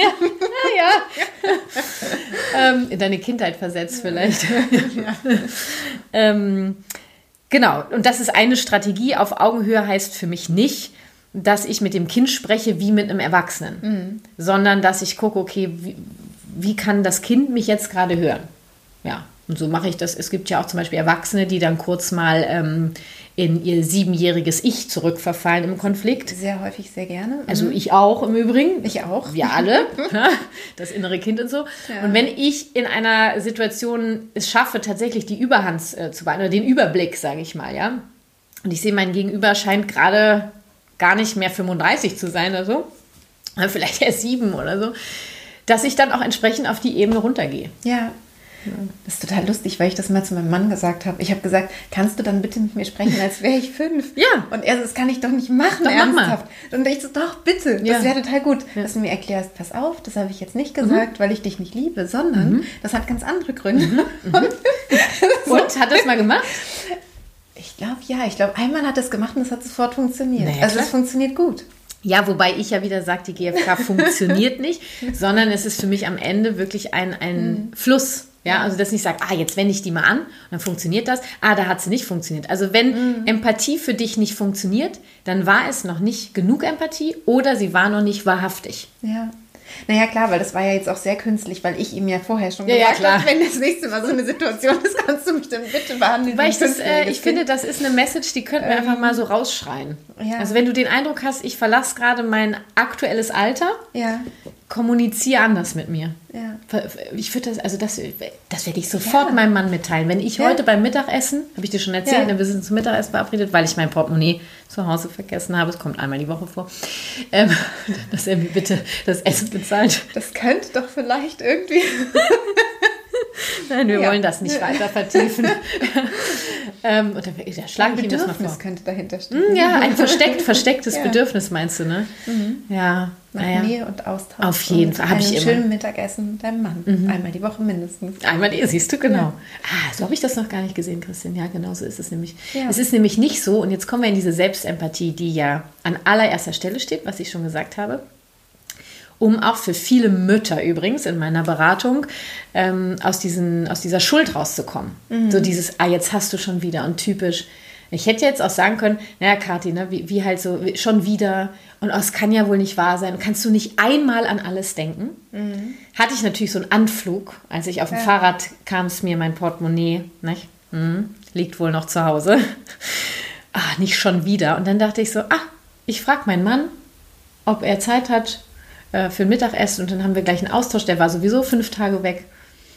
ja. ähm, in deine Kindheit versetzt vielleicht. ähm, Genau, und das ist eine Strategie. Auf Augenhöhe heißt für mich nicht, dass ich mit dem Kind spreche wie mit einem Erwachsenen, mhm. sondern dass ich gucke, okay, wie, wie kann das Kind mich jetzt gerade hören? Ja, und so mache ich das. Es gibt ja auch zum Beispiel Erwachsene, die dann kurz mal ähm, in ihr siebenjähriges Ich zurückverfallen im Konflikt. Sehr häufig, sehr gerne. Also mhm. ich auch im Übrigen. Ich auch. Wir alle. das innere Kind und so. Ja. Und wenn ich in einer Situation es schaffe, tatsächlich die Überhand äh, zu behalten, oder den Überblick, sage ich mal, ja. Und ich sehe, mein Gegenüber scheint gerade gar nicht mehr 35 zu sein oder so. Vielleicht erst sieben oder so. Dass ich dann auch entsprechend auf die Ebene runtergehe. Ja, das ist total lustig, weil ich das mal zu meinem Mann gesagt habe. Ich habe gesagt, kannst du dann bitte mit mir sprechen, als wäre ich fünf? ja. Und er so, das kann ich doch nicht machen, doch, ernsthaft. Mach Und ich so, doch, bitte, ja. das wäre total gut, ja. dass du mir erklärst, pass auf, das habe ich jetzt nicht gesagt, mhm. weil ich dich nicht liebe, sondern mhm. das hat ganz andere Gründe. Mhm. Und, so. und, hat das mal gemacht? Ich glaube, ja. Ich glaube, einmal hat es gemacht und es hat sofort funktioniert. Naja, also es funktioniert gut. Ja, wobei ich ja wieder sage, die GfK funktioniert nicht, sondern es ist für mich am Ende wirklich ein, ein mhm. Fluss. Ja, also dass ich nicht sage, ah, jetzt wende ich die mal an und dann funktioniert das. Ah, da hat sie nicht funktioniert. Also wenn mhm. Empathie für dich nicht funktioniert, dann war es noch nicht genug Empathie oder sie war noch nicht wahrhaftig. Ja. Naja, klar, weil das war ja jetzt auch sehr künstlich, weil ich ihm ja vorher schon ja, gesagt ja, habe, wenn das nächste Mal so eine Situation ist, kannst du mich dann bitte behandeln. Weil ich, das, äh, ich finde, das ist eine Message, die könnten wir ähm, einfach mal so rausschreien. Ja. Also wenn du den Eindruck hast, ich verlasse gerade mein aktuelles Alter, ja. Kommuniziere anders mit mir. Ja. Ich würde das, also das, das werde ich sofort ja. meinem Mann mitteilen. Wenn ich heute beim Mittagessen, habe ich dir schon erzählt, ja. wir sind zum Mittagessen verabredet, weil ich mein Portemonnaie zu Hause vergessen habe, es kommt einmal die Woche vor, ähm, dass er mir bitte das Essen bezahlt. Das könnte doch vielleicht irgendwie. Nein, wir ja. wollen das nicht weiter vertiefen. ähm, und da, da schlage ich ihm das mal vor. könnte dahinter stehen. Hm, ja, ein versteckt, verstecktes ja. Bedürfnis meinst du, ne? Mhm. Ja. Nach naja. Nähe und Austausch. Auf jeden Fall. Habe ich immer. schönen Mittagessen mit deinem Mann. Mhm. Einmal die Woche mindestens. Einmal die, siehst du, genau. Ja. Ah, so habe ich das noch gar nicht gesehen, Christian. Ja, genau so ist es nämlich. Ja. Es ist nämlich nicht so, und jetzt kommen wir in diese Selbstempathie, die ja an allererster Stelle steht, was ich schon gesagt habe um auch für viele Mütter übrigens in meiner Beratung ähm, aus, diesen, aus dieser Schuld rauszukommen. Mhm. So dieses, ah, jetzt hast du schon wieder und typisch. Ich hätte jetzt auch sagen können, naja, Kathi, ne, wie, wie halt so, wie, schon wieder und oh, es kann ja wohl nicht wahr sein. Kannst du nicht einmal an alles denken? Mhm. Hatte ich natürlich so einen Anflug, als ich auf dem ja. Fahrrad kam es mir mein Portemonnaie, nicht? Hm, liegt wohl noch zu Hause. ah, nicht schon wieder. Und dann dachte ich so, ah, ich frage meinen Mann, ob er Zeit hat, für ein Mittagessen und dann haben wir gleich einen Austausch. Der war sowieso fünf Tage weg.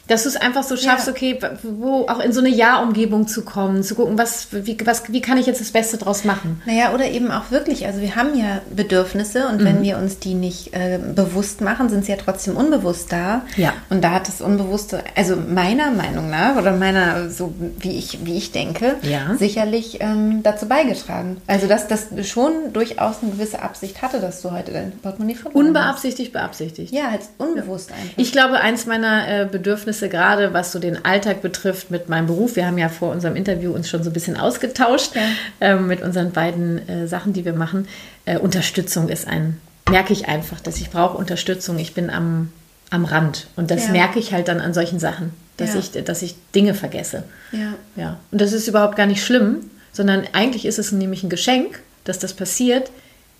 Dass du es einfach so schaffst, ja. okay, wo auch in so eine Ja-Umgebung zu kommen, zu gucken, was wie, was, wie kann ich jetzt das Beste draus machen? Naja, oder eben auch wirklich, also wir haben ja Bedürfnisse und mhm. wenn wir uns die nicht äh, bewusst machen, sind sie ja trotzdem unbewusst da. Ja. Und da hat das Unbewusste, also meiner Meinung nach oder meiner, so wie ich, wie ich denke, ja. sicherlich ähm, dazu beigetragen. Also dass das schon durchaus eine gewisse Absicht hatte, dass du heute dein Portemonnaie verloren Unbeabsichtigt, beabsichtigt. Ja, halt unbewusst ja. einfach. Ich glaube, eins meiner äh, Bedürfnisse, gerade was so den Alltag betrifft mit meinem Beruf, wir haben ja vor unserem Interview uns schon so ein bisschen ausgetauscht ja. ähm, mit unseren beiden äh, Sachen, die wir machen. Äh, Unterstützung ist ein, merke ich einfach, dass ich brauche Unterstützung. Ich bin am, am Rand und das ja. merke ich halt dann an solchen Sachen, dass, ich, dass ich Dinge vergesse. Ja. ja. Und das ist überhaupt gar nicht schlimm, sondern eigentlich ist es nämlich ein Geschenk, dass das passiert,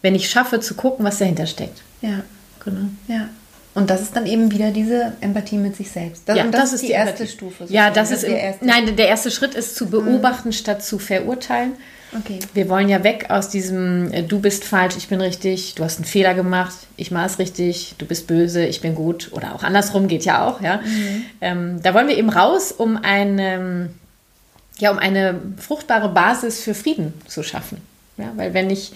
wenn ich schaffe zu gucken, was dahinter steckt. Ja, genau. Ja. Und das ist dann eben wieder diese Empathie mit sich selbst. Das, ja, das, das, ist die, die erste Stufe. Ja, das, das ist der erste. Nein, der erste Schritt ist zu beobachten mhm. statt zu verurteilen. Okay. Wir wollen ja weg aus diesem äh, du bist falsch, ich bin richtig, du hast einen Fehler gemacht, ich mache es richtig, du bist böse, ich bin gut oder auch andersrum geht ja auch, ja. Mhm. Ähm, da wollen wir eben raus, um eine, ja, um eine fruchtbare Basis für Frieden zu schaffen. Ja, weil wenn ich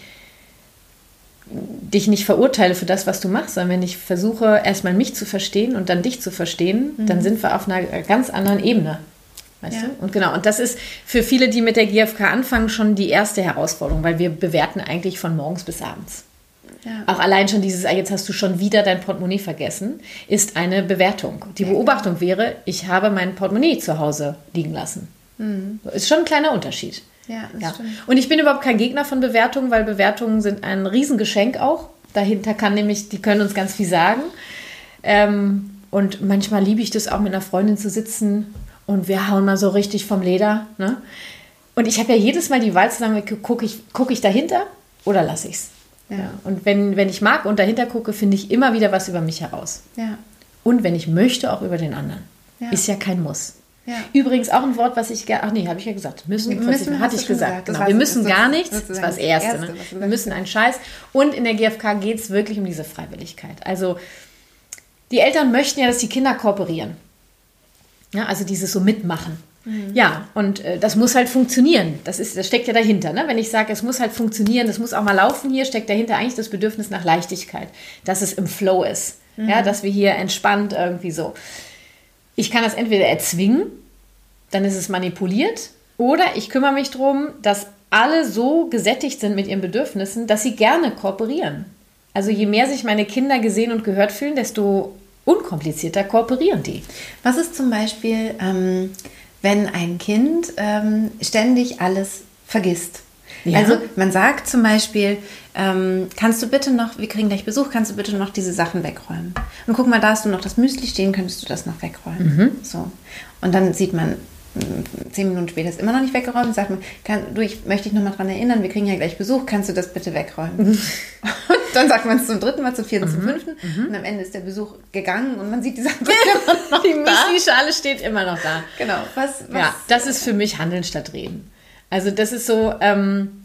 dich nicht verurteile für das, was du machst, sondern wenn ich versuche, erstmal mich zu verstehen und dann dich zu verstehen, mhm. dann sind wir auf einer ganz anderen Ebene. Weißt ja. du? Und genau, und das ist für viele, die mit der GfK anfangen, schon die erste Herausforderung, weil wir bewerten eigentlich von morgens bis abends. Ja. Auch allein schon dieses, ah, jetzt hast du schon wieder dein Portemonnaie vergessen, ist eine Bewertung. Die Beobachtung wäre, ich habe mein Portemonnaie zu Hause liegen lassen. Mhm. Ist schon ein kleiner Unterschied. Ja, das ja. stimmt. Und ich bin überhaupt kein Gegner von Bewertungen, weil Bewertungen sind ein Riesengeschenk auch. Dahinter kann nämlich, die können uns ganz viel sagen. Ähm, und manchmal liebe ich das auch mit einer Freundin zu sitzen und wir hauen mal so richtig vom Leder. Ne? Und ich habe ja jedes Mal die Wahl zu sagen, gucke ich, guck ich dahinter oder lasse ich es. Ja. ja. Und wenn, wenn ich mag und dahinter gucke, finde ich immer wieder was über mich heraus. Ja. Und wenn ich möchte, auch über den anderen. Ist ja kein Muss. Ja. Übrigens auch ein Wort, was ich gerne. Ach nee, habe ich ja gesagt. Müssen, müssen hatte ich gesagt. Genau. Wir müssen gar nichts. Das war das Erste. Erste ne? Wir müssen einen Scheiß. Und in der GfK geht es wirklich um diese Freiwilligkeit. Also die Eltern möchten ja, dass die Kinder kooperieren. Ja, also dieses so mitmachen. Mhm. Ja, und äh, das muss halt funktionieren. Das, ist, das steckt ja dahinter. Ne? Wenn ich sage, es muss halt funktionieren, das muss auch mal laufen hier, steckt dahinter eigentlich das Bedürfnis nach Leichtigkeit, dass es im Flow ist. Mhm. Ja, dass wir hier entspannt irgendwie so. Ich kann das entweder erzwingen, dann ist es manipuliert, oder ich kümmere mich darum, dass alle so gesättigt sind mit ihren Bedürfnissen, dass sie gerne kooperieren. Also je mehr sich meine Kinder gesehen und gehört fühlen, desto unkomplizierter kooperieren die. Was ist zum Beispiel, ähm, wenn ein Kind ähm, ständig alles vergisst? Ja. Also man sagt zum Beispiel, ähm, kannst du bitte noch, wir kriegen gleich Besuch, kannst du bitte noch diese Sachen wegräumen? Und guck mal, da hast du noch das Müsli stehen, könntest du das noch wegräumen? Mhm. So. Und dann sieht man, zehn Minuten später ist immer noch nicht weggeräumt, sagt man, kann, du, ich möchte dich nochmal daran erinnern, wir kriegen ja gleich Besuch, kannst du das bitte wegräumen? Mhm. Und dann sagt man es zum dritten Mal, zum vierten, mhm. zum fünften mhm. und am Ende ist der Besuch gegangen und man sieht die Sachen immer noch Die Müsli-Schale steht immer noch da. Genau. Was, was, ja, das ist für mich Handeln statt Reden. Also das ist so, ähm,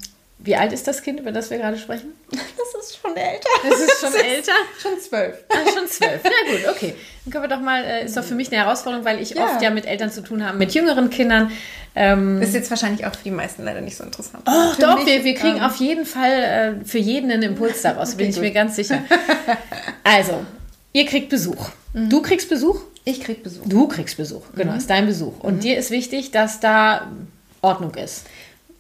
wie alt ist das Kind, über das wir gerade sprechen? Das ist schon älter. Das ist schon das älter? Ist schon zwölf. Ah, schon zwölf. Na gut, okay. Dann können wir doch mal, äh, ist doch für mich eine Herausforderung, weil ich ja. oft ja mit Eltern zu tun habe, mit jüngeren Kindern. Ähm, ist jetzt wahrscheinlich auch für die meisten leider nicht so interessant. Oh, für doch, mich, wir, wir kriegen ähm, auf jeden Fall äh, für jeden einen Impuls daraus, okay, bin ich gut. mir ganz sicher. Also, ihr kriegt Besuch. Mhm. Du kriegst Besuch? Ich krieg Besuch. Du kriegst Besuch, genau, mhm. ist dein Besuch. Und mhm. dir ist wichtig, dass da Ordnung ist.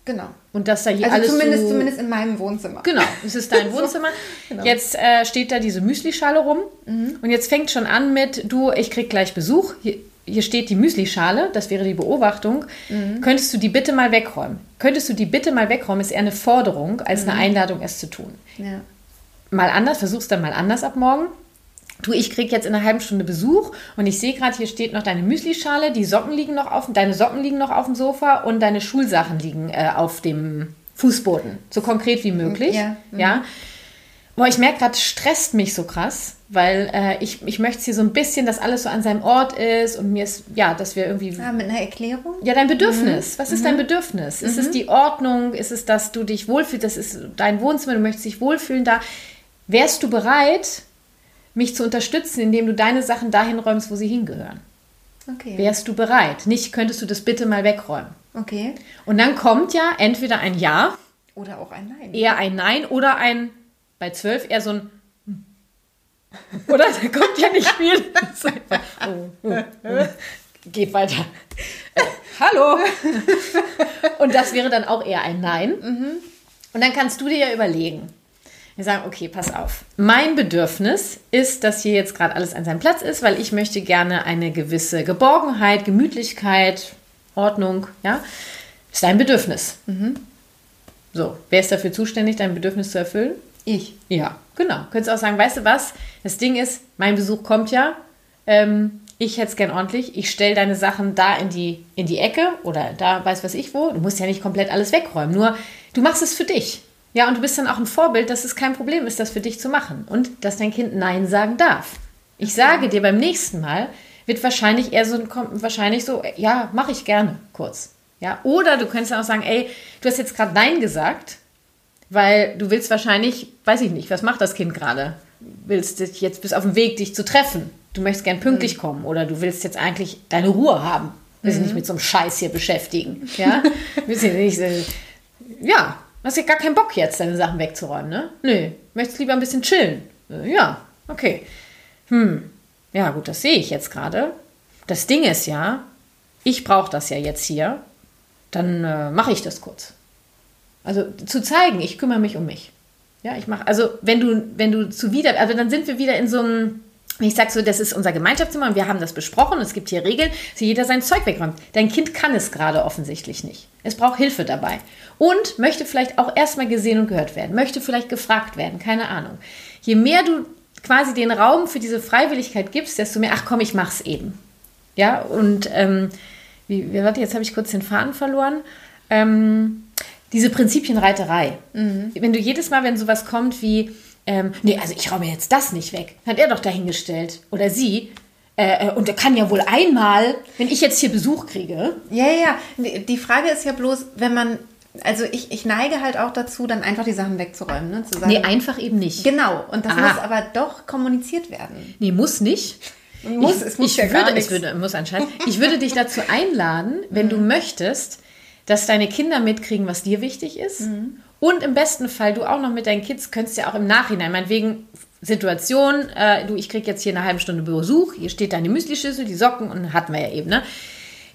Genau. Und dass da hier also alles zumindest, so, zumindest in meinem Wohnzimmer. Genau, es ist dein Wohnzimmer. so, genau. Jetzt äh, steht da diese Müslischale rum mhm. und jetzt fängt schon an mit, du, ich krieg gleich Besuch. Hier, hier steht die Müslischale, das wäre die Beobachtung. Mhm. Könntest du die bitte mal wegräumen? Könntest du die bitte mal wegräumen, ist eher eine Forderung als mhm. eine Einladung, es zu tun. Ja. Mal anders, versuch's dann mal anders ab morgen du, ich krieg jetzt in einer halben Stunde Besuch und ich sehe gerade, hier steht noch deine Müslischale, die Socken liegen noch auf, deine Socken liegen noch auf dem Sofa und deine Schulsachen liegen äh, auf dem Fußboden. So konkret wie möglich. Ja. Mhm. ja. Boah, ich merke gerade, stresst mich so krass, weil äh, ich, ich möchte hier so ein bisschen, dass alles so an seinem Ort ist und mir ist, ja, dass wir irgendwie. Ja, mit einer Erklärung? Ja, dein Bedürfnis. Mhm. Was ist mhm. dein Bedürfnis? Ist es mhm. die Ordnung? Ist es, dass du dich wohlfühlst? Das ist dein Wohnzimmer, du möchtest dich wohlfühlen da. Wärst du bereit, mich zu unterstützen, indem du deine Sachen dahin räumst, wo sie hingehören. Okay. Wärst du bereit? Nicht, könntest du das bitte mal wegräumen? Okay. Und dann kommt ja entweder ein Ja. Oder auch ein Nein. Eher ein Nein oder ein, bei zwölf eher so ein hm. oder? Da kommt ja nicht viel. oh, oh, oh. Geht weiter. Äh, hallo. Und das wäre dann auch eher ein Nein. Mhm. Und dann kannst du dir ja überlegen. Wir sagen, okay, pass auf. Mein Bedürfnis ist, dass hier jetzt gerade alles an seinem Platz ist, weil ich möchte gerne eine gewisse Geborgenheit, Gemütlichkeit, Ordnung, ja. Das ist dein Bedürfnis. Mhm. So, wer ist dafür zuständig, dein Bedürfnis zu erfüllen? Ich. Ja, genau. Könntest auch sagen, weißt du was? Das Ding ist, mein Besuch kommt ja. Ähm, ich hätte es gern ordentlich. Ich stelle deine Sachen da in die, in die Ecke oder da weiß was ich wo. Du musst ja nicht komplett alles wegräumen. Nur du machst es für dich. Ja, und du bist dann auch ein Vorbild, dass es kein Problem ist, das für dich zu machen. Und dass dein Kind Nein sagen darf. Ich sage dir beim nächsten Mal, wird wahrscheinlich eher so, wahrscheinlich so, ja, mache ich gerne, kurz. Ja, oder du könntest auch sagen, ey, du hast jetzt gerade Nein gesagt, weil du willst wahrscheinlich, weiß ich nicht, was macht das Kind gerade? Willst dich jetzt bis auf dem Weg, dich zu treffen? Du möchtest gern pünktlich mhm. kommen oder du willst jetzt eigentlich deine Ruhe haben. Willst mhm. nicht mit so einem Scheiß hier beschäftigen. Ja, willst nicht, äh, ja, hast ja gar keinen Bock jetzt, deine Sachen wegzuräumen, ne? Nö, möchtest lieber ein bisschen chillen. Äh, ja, okay. Hm, ja gut, das sehe ich jetzt gerade. Das Ding ist ja, ich brauche das ja jetzt hier dann äh, mache ich das kurz. Also zu zeigen, ich kümmere mich um mich. Ja, ich mache, also wenn du, wenn du zuwider, also dann sind wir wieder in so einem, ich sage so, das ist unser Gemeinschaftszimmer und wir haben das besprochen, es gibt hier Regeln, dass jeder sein Zeug wegräumt. Dein Kind kann es gerade offensichtlich nicht. Es braucht Hilfe dabei. Und möchte vielleicht auch erstmal gesehen und gehört werden, möchte vielleicht gefragt werden, keine Ahnung. Je mehr du quasi den Raum für diese Freiwilligkeit gibst, desto mehr, ach komm, ich mach's eben. Ja, und ähm, wie, warte, jetzt habe ich kurz den Faden verloren. Ähm, diese Prinzipienreiterei. Mhm. Wenn du jedes Mal, wenn sowas kommt wie, ähm, nee, also ich räume jetzt das nicht weg, hat er doch dahingestellt oder sie. Äh, äh und er kann ja wohl einmal, wenn ich jetzt hier Besuch kriege. Ja, ja, ja. Die Frage ist ja bloß, wenn man also ich, ich neige halt auch dazu, dann einfach die Sachen wegzuräumen. Ne? Zu sagen, nee, einfach eben nicht. Genau, und das ah. muss aber doch kommuniziert werden. Nee, muss nicht. Muss, ich, es muss ich ja würde, es würde, muss anscheinend. Ich würde dich dazu einladen, wenn du möchtest, dass deine Kinder mitkriegen, was dir wichtig ist. Mhm. Und im besten Fall du auch noch mit deinen Kids könntest ja auch im Nachhinein, meinetwegen Situation, äh, du, ich kriege jetzt hier eine halbe Stunde Besuch, hier steht deine Müslischüssel, die Socken und hatten wir ja eben, ne?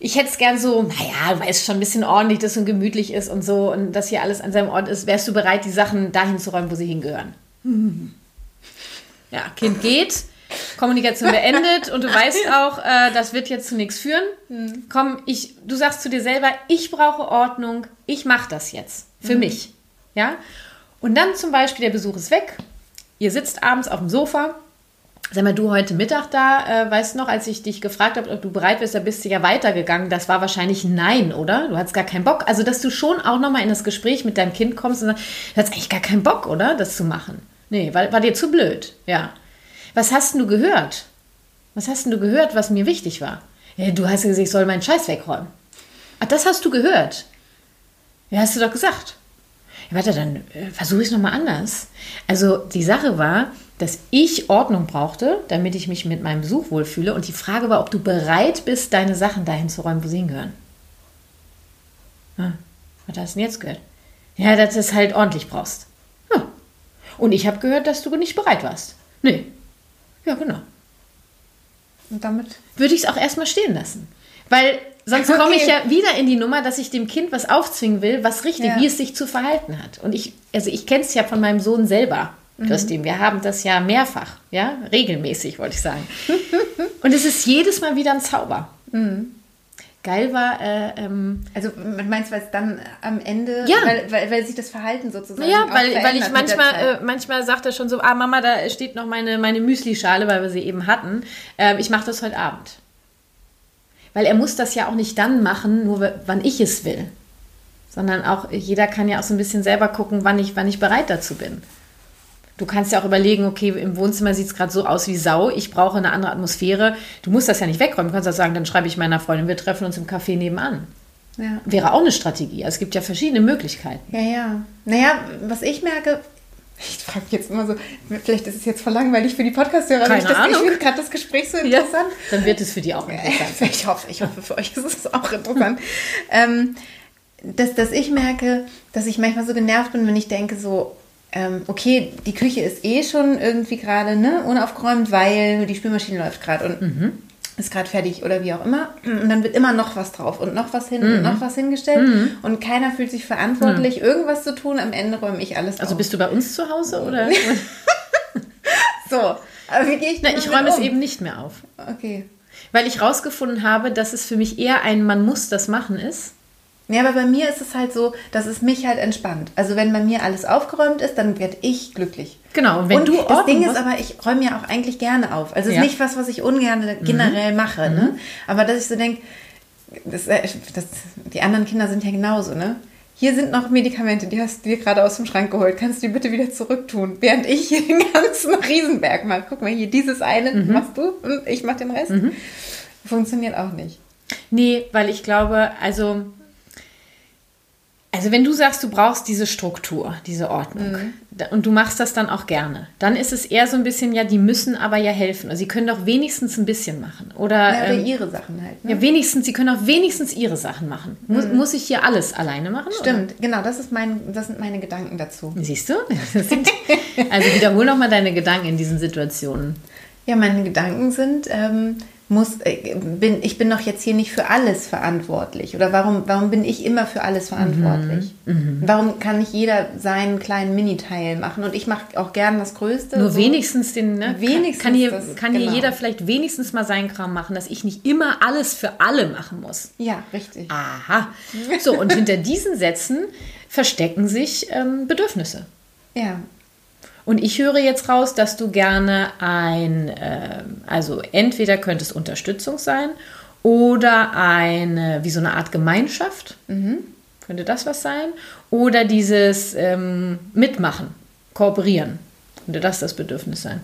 Ich hätte es gern so, naja, weil es schon ein bisschen ordentlich ist und gemütlich ist und so und dass hier alles an seinem Ort ist, wärst du bereit, die Sachen dahin zu räumen, wo sie hingehören? Mhm. Ja, Kind geht, Kommunikation beendet und du weißt auch, äh, das wird jetzt zu nichts führen. Mhm. Komm, ich, du sagst zu dir selber, ich brauche Ordnung, ich mache das jetzt für mhm. mich. Ja? Und dann zum Beispiel, der Besuch ist weg, ihr sitzt abends auf dem Sofa. Sag mal, du heute Mittag da, äh, weißt du noch, als ich dich gefragt habe, ob du bereit bist, da bist du ja weitergegangen. Das war wahrscheinlich Nein, oder? Du hattest gar keinen Bock. Also, dass du schon auch nochmal in das Gespräch mit deinem Kind kommst und sagst, du hast eigentlich gar keinen Bock, oder? Das zu machen. Nee, war, war dir zu blöd. Ja. Was hast du gehört? Was hast du gehört, was mir wichtig war? Ja, du hast gesagt, ich soll meinen Scheiß wegräumen. Ach, das hast du gehört. Ja, hast du doch gesagt. Warte, dann äh, versuche ich es nochmal anders. Also die Sache war, dass ich Ordnung brauchte, damit ich mich mit meinem Besuch wohlfühle. Und die Frage war, ob du bereit bist, deine Sachen dahin zu räumen, wo sie hingehören. Ah, was hast du denn jetzt gehört? Ja, dass du es halt ordentlich brauchst. Ja. Und ich habe gehört, dass du nicht bereit warst. Nee, ja, genau. Und damit? Würde ich es auch erstmal stehen lassen. Weil sonst okay. komme ich ja wieder in die Nummer, dass ich dem Kind was aufzwingen will, was richtig, ja. wie es sich zu verhalten hat. Und ich, also ich kenne es ja von meinem Sohn selber, mhm. Christine. Wir haben das ja mehrfach, ja, regelmäßig, wollte ich sagen. Und es ist jedes Mal wieder ein Zauber. Mhm geil war. Äh, ähm, also meinst du, weil es dann am Ende, ja. weil, weil, weil sich das Verhalten sozusagen. Ja, weil, weil ich manchmal, äh, manchmal sagt er schon so, ah Mama, da steht noch meine, meine Müsli-Schale, weil wir sie eben hatten. Ähm, ich mache das heute Abend. Weil er muss das ja auch nicht dann machen, nur wann ich es will. Sondern auch, jeder kann ja auch so ein bisschen selber gucken, wann ich, wann ich bereit dazu bin. Du kannst ja auch überlegen, okay, im Wohnzimmer sieht es gerade so aus wie Sau, ich brauche eine andere Atmosphäre. Du musst das ja nicht wegräumen. Du kannst auch sagen, dann schreibe ich meiner Freundin, wir treffen uns im Café nebenan. Ja. Wäre auch eine Strategie. Also es gibt ja verschiedene Möglichkeiten. Ja, ja. Naja, was ich merke, Ich frage mich jetzt immer so, vielleicht ist es jetzt voll langweilig für die Podcast-Hörer. Keine ich Ahnung. Ich finde gerade das Gespräch so interessant. Ja, dann wird es für die auch interessant. ich hoffe, ich hoffe, für euch ist es auch interessant. ähm, dass, dass ich merke, dass ich manchmal so genervt bin, wenn ich denke so, ähm, okay, die Küche ist eh schon irgendwie gerade ne, unaufgeräumt, weil die Spülmaschine läuft gerade und mhm. Ist gerade fertig oder wie auch immer. Und dann wird immer noch was drauf und noch was hin mhm. und noch was hingestellt mhm. und keiner fühlt sich verantwortlich, mhm. irgendwas zu tun. Am Ende räume ich alles Also auf. bist du bei uns zu Hause oder? so, aber wie gehe ich Na, Ich räume um? es eben nicht mehr auf. Okay. Weil ich rausgefunden habe, dass es für mich eher ein Man muss das machen ist ja, aber bei mir ist es halt so, dass es mich halt entspannt. Also wenn bei mir alles aufgeräumt ist, dann werde ich glücklich. Genau. Und, wenn und du das Ding ist aber, ich räume ja auch eigentlich gerne auf. Also es ja. ist nicht was, was ich ungern generell mhm. mache. Ne? Mhm. Aber dass ich so denke, das, äh, das, die anderen Kinder sind ja genauso, ne? Hier sind noch Medikamente, die hast du dir gerade aus dem Schrank geholt. Kannst du die bitte wieder zurücktun? Während ich hier den ganzen Riesenberg mache. Guck mal, hier dieses eine mhm. machst du und ich mach den Rest. Mhm. Funktioniert auch nicht. Nee, weil ich glaube, also also wenn du sagst, du brauchst diese Struktur, diese Ordnung mhm. und du machst das dann auch gerne, dann ist es eher so ein bisschen, ja, die müssen aber ja helfen. Also sie können doch wenigstens ein bisschen machen. Oder, ja, oder ähm, ihre Sachen halt. Ne? Ja, wenigstens, sie können auch wenigstens ihre Sachen machen. Mhm. Muss, muss ich hier alles alleine machen? Stimmt, oder? genau, das, ist mein, das sind meine Gedanken dazu. Siehst du? Sind, also wiederhol noch mal deine Gedanken in diesen Situationen. Ja, meine Gedanken sind, ähm, muss, äh, bin, ich bin doch jetzt hier nicht für alles verantwortlich. Oder warum, warum bin ich immer für alles verantwortlich? Mhm. Mhm. Warum kann nicht jeder seinen kleinen Miniteil machen? Und ich mache auch gern das Größte. Nur so. wenigstens den, ne? Wenigstens kann, hier, das, kann hier genau. jeder vielleicht wenigstens mal seinen Kram machen, dass ich nicht immer alles für alle machen muss. Ja, richtig. Aha. So, und hinter diesen Sätzen verstecken sich ähm, Bedürfnisse. Ja, und ich höre jetzt raus, dass du gerne ein, äh, also entweder könnte es Unterstützung sein oder eine, wie so eine Art Gemeinschaft. Mhm. Könnte das was sein? Oder dieses ähm, Mitmachen, Kooperieren. Könnte das das Bedürfnis sein?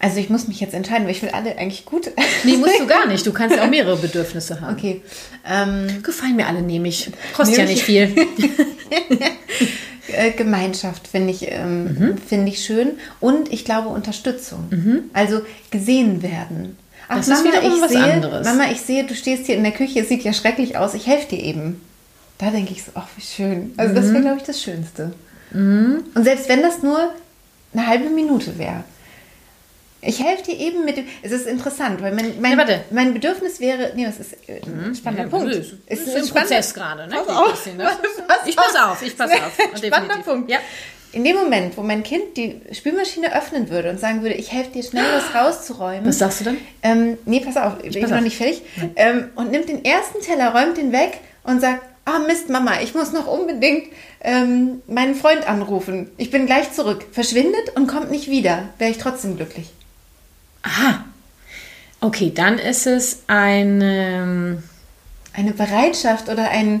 Also ich muss mich jetzt entscheiden, weil ich will alle eigentlich gut. Nee, musst du gar nicht. Du kannst ja auch mehrere Bedürfnisse haben. Okay. Ähm, Gefallen mir alle, nehme ich. Kostet ja nicht viel. Äh, Gemeinschaft finde ich, ähm, mhm. Find ich schön. Und ich glaube Unterstützung. Mhm. Also gesehen werden. Ach, das Mama, ist wiederum was sehe, anderes. Mama, ich sehe, du stehst hier in der Küche, es sieht ja schrecklich aus, ich helfe dir eben. Da denke ich so, ach, wie schön. Also mhm. das wäre, glaube ich, das Schönste. Mhm. Und selbst wenn das nur eine halbe Minute wäre. Ich helfe dir eben mit dem. Es ist interessant, weil mein, mein, ja, mein Bedürfnis wäre. Nee, das ist äh, ein spannender ja, Punkt. Es ist, ist ein Prozess gerade, ne? Pass auf. Ne? Ich pass auf, ich pass auf. Spannender Punkt. Ja. In dem Moment, wo mein Kind die Spülmaschine öffnen würde und sagen würde, ich helfe dir schnell, das rauszuräumen. Was sagst du dann? Ähm, nee, pass auf, ich bin noch nicht fertig. Ähm, und nimmt den ersten Teller, räumt den weg und sagt, ah Mist, Mama, ich muss noch unbedingt ähm, meinen Freund anrufen. Ich bin gleich zurück. Verschwindet und kommt nicht wieder. Wäre ich trotzdem glücklich. Aha. Okay, dann ist es eine, eine Bereitschaft oder ein.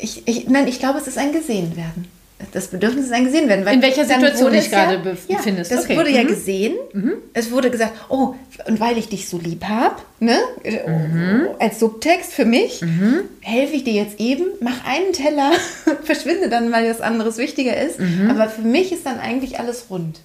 Ich, ich, nein, ich glaube, es ist ein Gesehenwerden. Das Bedürfnis ist ein Gesehen In welcher Situation du dich gerade befindest. Ja, das okay. wurde mhm. ja gesehen. Mhm. Es wurde gesagt, oh, und weil ich dich so lieb habe, ne, mhm. als Subtext für mich, mhm. helfe ich dir jetzt eben, mach einen Teller, verschwinde dann, weil das anderes wichtiger ist. Mhm. Aber für mich ist dann eigentlich alles rund.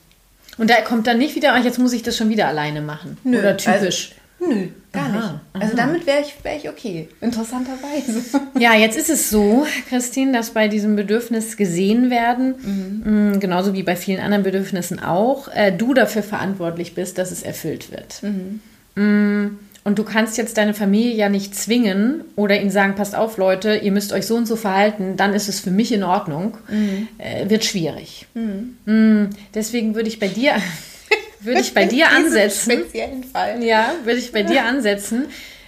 Und da kommt dann nicht wieder, ach, jetzt muss ich das schon wieder alleine machen. Nö, Oder typisch. Also, nö, gar aha, nicht. Aha. Also damit wäre ich, wär ich okay. Interessanterweise. Ja, jetzt ist es so, Christine, dass bei diesem Bedürfnis gesehen werden, mhm. mh, genauso wie bei vielen anderen Bedürfnissen auch, äh, du dafür verantwortlich bist, dass es erfüllt wird. Mhm. Mh, und du kannst jetzt deine Familie ja nicht zwingen oder ihnen sagen, passt auf, Leute, ihr müsst euch so und so verhalten, dann ist es für mich in Ordnung. Mhm. Äh, wird schwierig. Mhm. Mhm. Deswegen würde ich bei dir, würde ich bei dir ansetzen. Speziellen Fall. Ja, würde ich bei dir ansetzen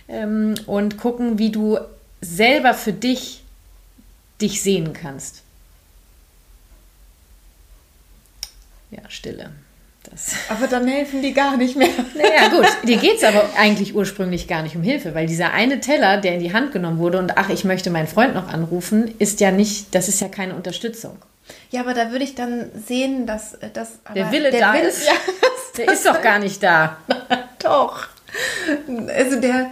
ähm, und gucken, wie du selber für dich dich sehen kannst. Ja, Stille. Das. Aber dann helfen die gar nicht mehr. Naja, gut. Dir geht es aber eigentlich ursprünglich gar nicht um Hilfe, weil dieser eine Teller, der in die Hand genommen wurde und ach, ich möchte meinen Freund noch anrufen, ist ja nicht, das ist ja keine Unterstützung. Ja, aber da würde ich dann sehen, dass das. der Wille der da Wille, ist. Ja, der ist doch gar nicht da. doch. Also der.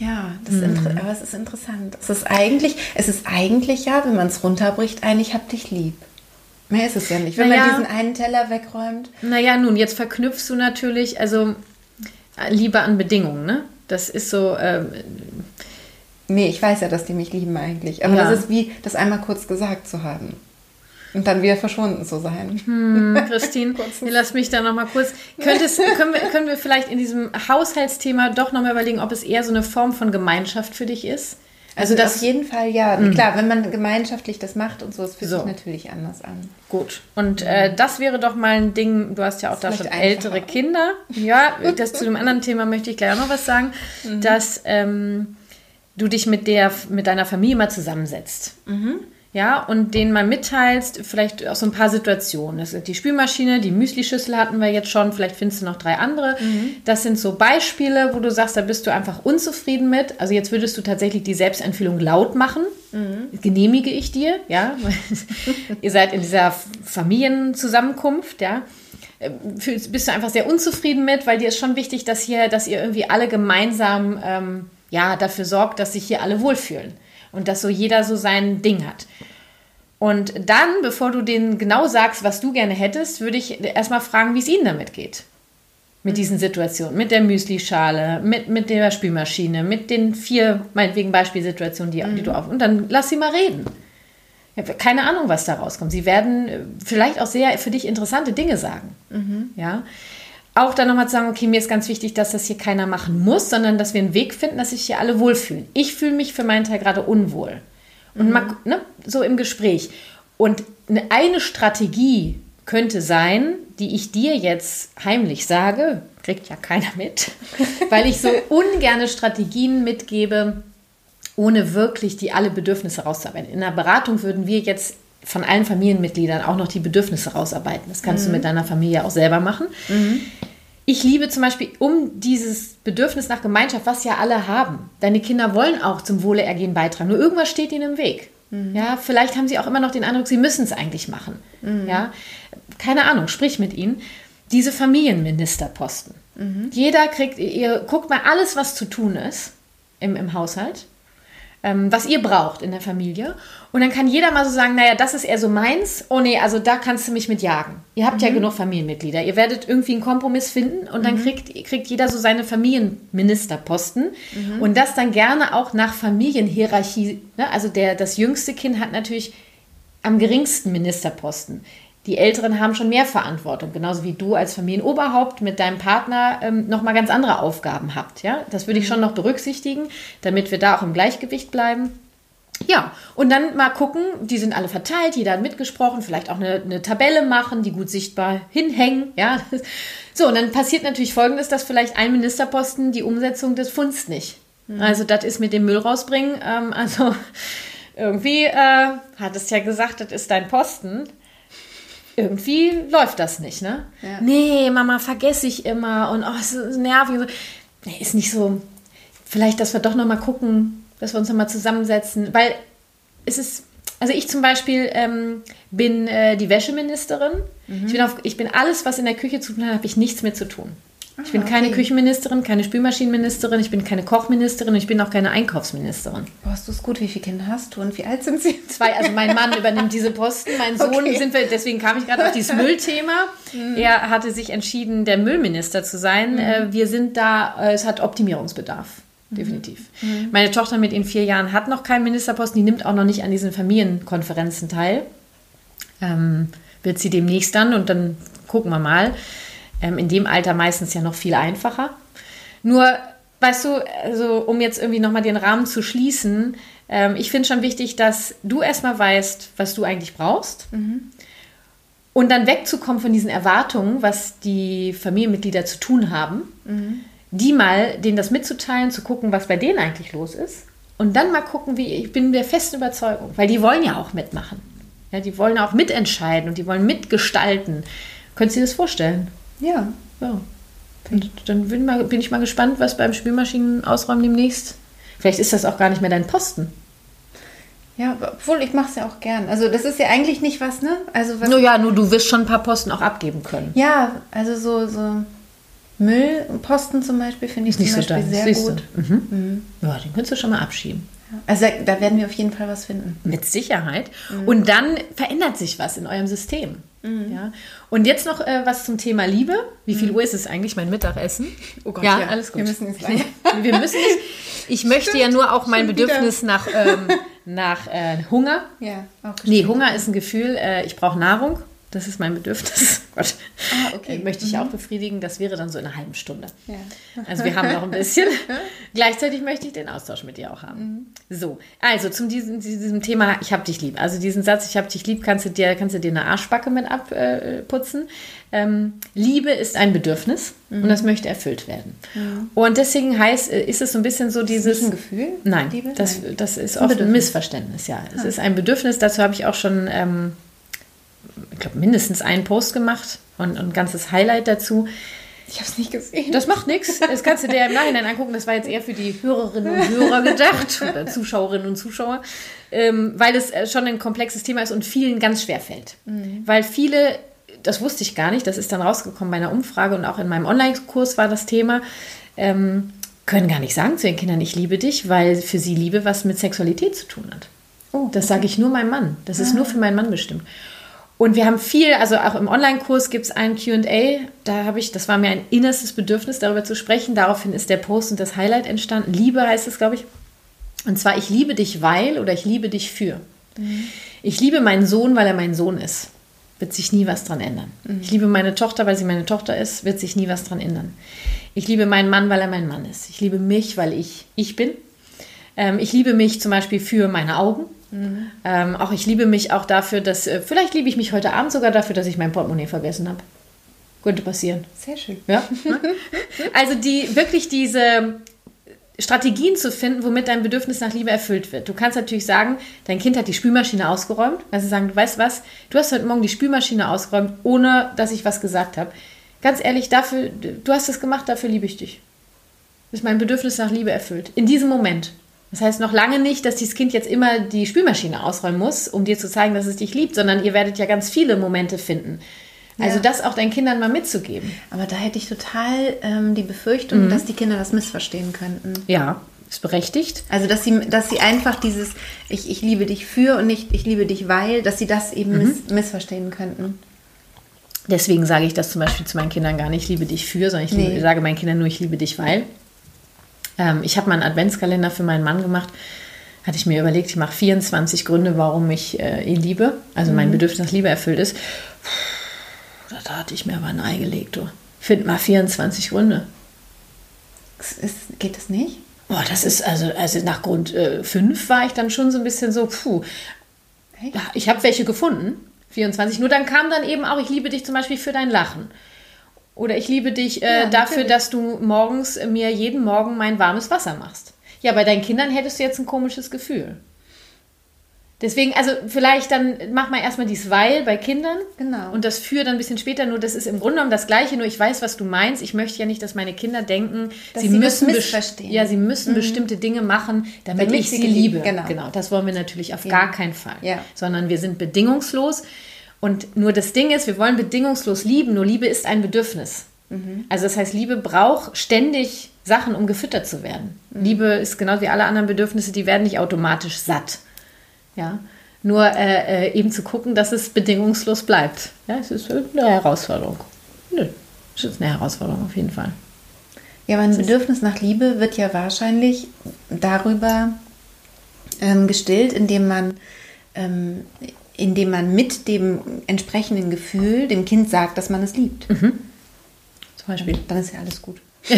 Ja, das mhm. ist aber es ist interessant. Es ist eigentlich, es ist eigentlich ja, wenn man es runterbricht, eigentlich hab dich lieb. Mehr ist es ja nicht, wenn naja, man diesen einen Teller wegräumt. Naja, nun, jetzt verknüpfst du natürlich, also Liebe an Bedingungen, ne? Das ist so. Ähm, nee, ich weiß ja, dass die mich lieben eigentlich. Aber ja. das ist wie, das einmal kurz gesagt zu haben. Und dann wieder verschwunden zu sein. Hm, Christine, lass mich da nochmal kurz. Könntest, können, wir, können wir vielleicht in diesem Haushaltsthema doch nochmal überlegen, ob es eher so eine Form von Gemeinschaft für dich ist? Also, also das auf jeden Fall ja. Mhm. Klar, wenn man gemeinschaftlich das macht und so, es fühlt so. sich natürlich anders an. Gut. Und äh, das wäre doch mal ein Ding, du hast ja auch da schon ältere Kinder. Ja, das zu dem anderen Thema möchte ich gleich auch noch was sagen, mhm. dass ähm, du dich mit der mit deiner Familie mal zusammensetzt. Mhm ja, und denen mal mitteilst, vielleicht auch so ein paar Situationen. Das ist die Spülmaschine, die Müslischüssel hatten wir jetzt schon, vielleicht findest du noch drei andere. Mhm. Das sind so Beispiele, wo du sagst, da bist du einfach unzufrieden mit. Also jetzt würdest du tatsächlich die Selbstempfehlung laut machen. Mhm. Genehmige ich dir, ja. Ihr seid in dieser Familienzusammenkunft, ja. Äh, bist du einfach sehr unzufrieden mit, weil dir ist schon wichtig, dass hier, dass ihr irgendwie alle gemeinsam ähm, ja, dafür sorgt, dass sich hier alle wohlfühlen und dass so jeder so sein Ding hat. Und dann, bevor du denen genau sagst, was du gerne hättest, würde ich erstmal fragen, wie es ihnen damit geht. Mit diesen Situationen, mit der Müslischale, mit, mit der Spülmaschine, mit den vier, meinetwegen Beispielsituationen, die, mhm. die du auf. Und dann lass sie mal reden. Ich habe keine Ahnung, was da rauskommt. Sie werden äh, vielleicht auch sehr für dich interessante Dinge sagen. Mhm. Ja. Auch dann nochmal zu sagen, okay, mir ist ganz wichtig, dass das hier keiner machen muss, sondern dass wir einen Weg finden, dass sich hier alle wohlfühlen. Ich fühle mich für meinen Teil gerade unwohl. Und mhm. mal, ne, so im Gespräch. Und eine Strategie könnte sein, die ich dir jetzt heimlich sage, kriegt ja keiner mit, weil ich so ungerne Strategien mitgebe, ohne wirklich die alle Bedürfnisse rauszuarbeiten. In der Beratung würden wir jetzt von allen Familienmitgliedern auch noch die Bedürfnisse rausarbeiten. Das kannst mhm. du mit deiner Familie auch selber machen. Mhm. Ich liebe zum Beispiel um dieses Bedürfnis nach Gemeinschaft, was ja alle haben. Deine Kinder wollen auch zum Wohlergehen beitragen, nur irgendwas steht ihnen im Weg. Mhm. Ja, vielleicht haben sie auch immer noch den Eindruck, sie müssen es eigentlich machen. Mhm. Ja, keine Ahnung, sprich mit ihnen. Diese Familienministerposten. Mhm. Jeder kriegt, ihr guckt mal alles, was zu tun ist im, im Haushalt ähm, was ihr braucht in der Familie. Und dann kann jeder mal so sagen, naja, das ist eher so meins. Oh nee, also da kannst du mich mit jagen. Ihr habt mhm. ja genug Familienmitglieder. Ihr werdet irgendwie einen Kompromiss finden und dann mhm. kriegt, kriegt jeder so seine Familienministerposten. Mhm. Und das dann gerne auch nach Familienhierarchie. Ne? Also der, das jüngste Kind hat natürlich am geringsten Ministerposten die Älteren haben schon mehr Verantwortung, genauso wie du als Familienoberhaupt mit deinem Partner ähm, nochmal ganz andere Aufgaben habt. Ja? Das würde ich schon noch berücksichtigen, damit wir da auch im Gleichgewicht bleiben. Ja, und dann mal gucken, die sind alle verteilt, jeder hat mitgesprochen, vielleicht auch eine, eine Tabelle machen, die gut sichtbar hinhängen. Ja, so, und dann passiert natürlich folgendes, dass vielleicht ein Ministerposten die Umsetzung des Funds nicht. Mhm. Also, das ist mit dem Müll rausbringen. Ähm, also, irgendwie äh, hat es ja gesagt, das ist dein Posten irgendwie läuft das nicht, ne? Ja. Nee, Mama, vergesse ich immer und oh, es ist nervig. Nee, ist nicht so. Vielleicht, dass wir doch noch mal gucken, dass wir uns noch mal zusammensetzen, weil es ist. Also ich zum Beispiel ähm, bin äh, die Wäscheministerin. Mhm. Ich, bin auf, ich bin alles, was in der Küche zu tun hat, habe ich nichts mit zu tun. Ich bin ah, keine okay. Küchenministerin, keine Spülmaschinenministerin, ich bin keine Kochministerin, ich bin auch keine Einkaufsministerin. Oh, hast du es gut? Wie viele Kinder hast du und wie alt sind sie? Zwei, also mein Mann übernimmt diese Posten, mein Sohn okay. sind wir, deswegen kam ich gerade auf dieses Müllthema. Mhm. Er hatte sich entschieden, der Müllminister zu sein. Mhm. Äh, wir sind da, äh, es hat Optimierungsbedarf. Mhm. Definitiv. Mhm. Meine Tochter mit in vier Jahren hat noch keinen Ministerposten, die nimmt auch noch nicht an diesen Familienkonferenzen teil. Ähm, wird sie demnächst dann und dann gucken wir mal ähm, in dem Alter meistens ja noch viel einfacher. Nur, weißt du, also um jetzt irgendwie nochmal den Rahmen zu schließen, ähm, ich finde schon wichtig, dass du erstmal weißt, was du eigentlich brauchst. Mhm. Und dann wegzukommen von diesen Erwartungen, was die Familienmitglieder zu tun haben, mhm. die mal denen das mitzuteilen, zu gucken, was bei denen eigentlich los ist. Und dann mal gucken, wie ich bin der festen Überzeugung, weil die wollen ja auch mitmachen. Ja, die wollen auch mitentscheiden und die wollen mitgestalten. Können Sie das vorstellen? Ja. Ja. Und dann bin, mal, bin ich mal gespannt, was beim Spülmaschinenausräumen demnächst. Vielleicht ist das auch gar nicht mehr dein Posten. Ja, obwohl ich mache es ja auch gern. Also das ist ja eigentlich nicht was, ne? Also was nur ja, nur du wirst schon ein paar Posten auch abgeben können. Ja, also so, so Müllposten zum Beispiel finde ich Ist nicht zum so Beispiel dein, sehr siehst gut. du. Mhm. Ja, den könntest du schon mal abschieben. Also da werden wir auf jeden Fall was finden. Mit Sicherheit. Und dann verändert sich was in eurem System. Ja. Und jetzt noch äh, was zum Thema Liebe. Wie viel Uhr ist es eigentlich, mein Mittagessen? Oh Gott, ja, ja. alles gut. Wir müssen lang. Wir müssen nicht. Ich möchte ja nur auch mein schon wieder. Bedürfnis nach, ähm, nach äh, Hunger. Ja, auch Nee, Hunger ist ein Gefühl, äh, ich brauche Nahrung. Das ist mein Bedürfnis. Gott. Ah, okay. Äh, Möchte ich auch befriedigen. Das wäre dann so in einer halben Stunde. Ja. Also wir haben noch ein bisschen. Gleichzeitig möchte ich den Austausch mit dir auch haben. So, also zum diesem, diesem Thema, ich hab dich lieb. Also diesen Satz, ich hab dich lieb, kannst du dir, kannst du dir eine Arschbacke mit abputzen. Ähm, Liebe ist ein Bedürfnis und das möchte erfüllt werden. Und deswegen heißt, äh, ist es so ein bisschen so dieses... ein Gefühl? Nein, Liebe? das, das ist ein oft ein Bedürfnis. Missverständnis, ja. Es ist ein Bedürfnis, dazu habe ich auch schon, ähm, ich glaube, mindestens einen Post gemacht und, und ein ganzes Highlight dazu. Ich habe es nicht gesehen. Das macht nichts. Das kannst du dir im Nachhinein angucken. Das war jetzt eher für die Hörerinnen und Hörer gedacht oder Zuschauerinnen und Zuschauer, ähm, weil es äh, schon ein komplexes Thema ist und vielen ganz schwer fällt. Weil viele, das wusste ich gar nicht, das ist dann rausgekommen bei einer Umfrage und auch in meinem Online-Kurs war das Thema, ähm, können gar nicht sagen zu ihren Kindern, ich liebe dich, weil für sie Liebe was mit Sexualität zu tun hat. Oh, Das sage ich nur meinem Mann. Das ist nur für meinen Mann bestimmt. Und wir haben viel, also auch im Online-Kurs gibt es ein QA, da habe ich, das war mir ein innerstes Bedürfnis, darüber zu sprechen. Daraufhin ist der Post und das Highlight entstanden. Liebe heißt es, glaube ich. Und zwar, ich liebe dich, weil oder ich liebe dich für. Ich liebe meinen Sohn, weil er mein Sohn ist. Wird sich nie was dran ändern. Ich liebe meine Tochter, weil sie meine Tochter ist. Wird sich nie was dran ändern. Ich liebe meinen Mann, weil er mein Mann ist. Ich liebe mich, weil ich ich bin. Ähm, ich liebe mich zum Beispiel für meine Augen. Ähm, auch ich liebe mich auch dafür, dass, äh, vielleicht liebe ich mich heute Abend sogar dafür, dass ich mein Portemonnaie vergessen habe. Könnte passieren. Sehr schön. Ja. Also die wirklich diese Strategien zu finden, womit dein Bedürfnis nach Liebe erfüllt wird. Du kannst natürlich sagen, dein Kind hat die Spülmaschine ausgeräumt. Kannst du sagen, du weißt was, du hast heute Morgen die Spülmaschine ausgeräumt, ohne dass ich was gesagt habe. Ganz ehrlich, dafür, du hast das gemacht, dafür liebe ich dich. Ist mein Bedürfnis nach Liebe erfüllt. In diesem Moment. Das heißt noch lange nicht, dass dieses Kind jetzt immer die Spülmaschine ausräumen muss, um dir zu zeigen, dass es dich liebt, sondern ihr werdet ja ganz viele Momente finden. Also Ja. das auch deinen Kindern mal mitzugeben. Aber da hätte ich total ähm, die Befürchtung, dass die Kinder das missverstehen könnten. Ja, ist berechtigt. Also, dass sie, dass sie einfach dieses ich, ich liebe dich für und nicht ich liebe dich weil, dass sie das eben miss, missverstehen könnten. Deswegen sage ich das zum Beispiel zu meinen Kindern gar nicht, ich liebe dich für, sondern ich Nee. liebe, sage meinen Kindern nur, ich liebe dich weil. Ähm, ich habe mal einen Adventskalender für meinen Mann gemacht. Hatte ich mir überlegt, ich mache 24 Gründe, warum ich äh, ihn liebe, also mein Bedürfnis nach Liebe erfüllt ist. Puh, Da hatte ich mir aber ein Ei gelegt, du. Find mal 24 Gründe. Ist, geht das nicht? Boah, das ist also, also nach Grund 5 war ich dann schon so ein bisschen so, puh. Ich habe welche gefunden, 24. Nur dann kam dann eben auch, ich liebe dich zum Beispiel für dein Lachen. Oder ich liebe dich äh, Ja, dafür, dass du morgens äh, mir jeden Morgen mein warmes Wasser machst. Ja, bei deinen Kindern hättest du jetzt ein komisches Gefühl. Deswegen, also vielleicht dann mach mal erstmal dies Weil bei Kindern. Genau. Und das Für dann ein bisschen später. Nur das ist im Grunde genommen das Gleiche, nur ich weiß, was du meinst. Ich möchte ja nicht, dass meine Kinder denken, Dass sie sie müssen, missverstehen. Mhm. ja, sie müssen bestimmte Dinge machen, damit, Damit ich sie liebe. genau. genau. Das wollen wir natürlich auf Ja. gar keinen Fall. Ja. Sondern wir sind bedingungslos. Und nur das Ding ist, wir wollen bedingungslos lieben, nur Liebe ist ein Bedürfnis. Mhm. Also das heißt, Liebe braucht ständig Sachen, um gefüttert zu werden. Mhm. Liebe ist genau wie alle anderen Bedürfnisse, die werden nicht automatisch satt. Ja. Nur äh, äh, eben zu gucken, dass es bedingungslos bleibt. Ja, es ist eine Herausforderung. Nö, es ist eine Herausforderung auf jeden Fall. Ja, mein Bedürfnis nach Liebe wird ja wahrscheinlich darüber ähm, gestillt, indem man, ähm, indem man mit dem entsprechenden Gefühl dem Kind sagt, dass man es liebt. Zum Beispiel. Dann ist ja alles gut.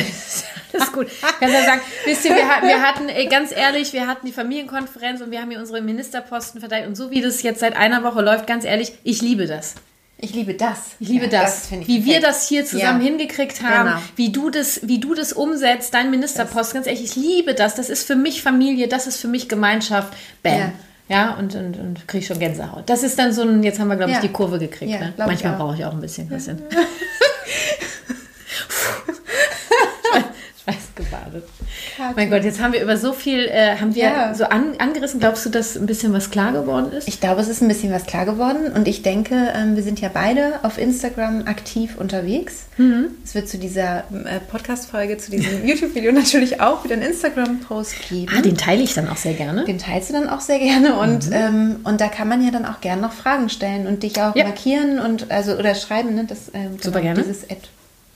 Alles gut. Kannst ja sagen, wisst ihr, wir hatten, wir hatten, ey, ganz ehrlich, wir hatten die Familienkonferenz und wir haben hier unsere Ministerposten verteilt. Und so wie das jetzt seit einer Woche läuft, ganz ehrlich, ich liebe das. Ich liebe das. Ich liebe Ja, das. finde ich wie wir das hier zusammen Ja. hingekriegt haben, Genau. wie du das, wie du das umsetzt, dein Ministerpost. Ganz ehrlich, ich liebe das. Das ist für mich Familie, das ist für mich Gemeinschaft. Bam. Ja, Ja. und, und, und kriege schon Gänsehaut. Das ist dann so ein, jetzt haben wir, glaube ich, Ja. die Kurve gekriegt. Ja, ne? Manchmal auch. brauche ich auch ein bisschen, Christian. Schweiß gebadet. Tag. Mein Gott, jetzt haben wir über so viel, äh, haben wir ja. so an, angerissen. Glaubst du, dass ein bisschen was klar geworden ist? Ich glaube, es ist ein bisschen was klar geworden. Und ich denke, ähm, wir sind ja beide auf Instagram aktiv unterwegs. Mhm. Es wird zu dieser äh, Podcast-Folge, zu diesem YouTube-Video natürlich auch wieder einen Instagram-Post geben. Ah, den teile ich dann auch sehr gerne. Den teilst du dann auch sehr gerne. Und, mhm. ähm, und da kann man ja dann auch gerne noch Fragen stellen und dich auch ja. markieren und also oder schreiben, ne? Das, ähm, Super genau, gerne. Dieses Ad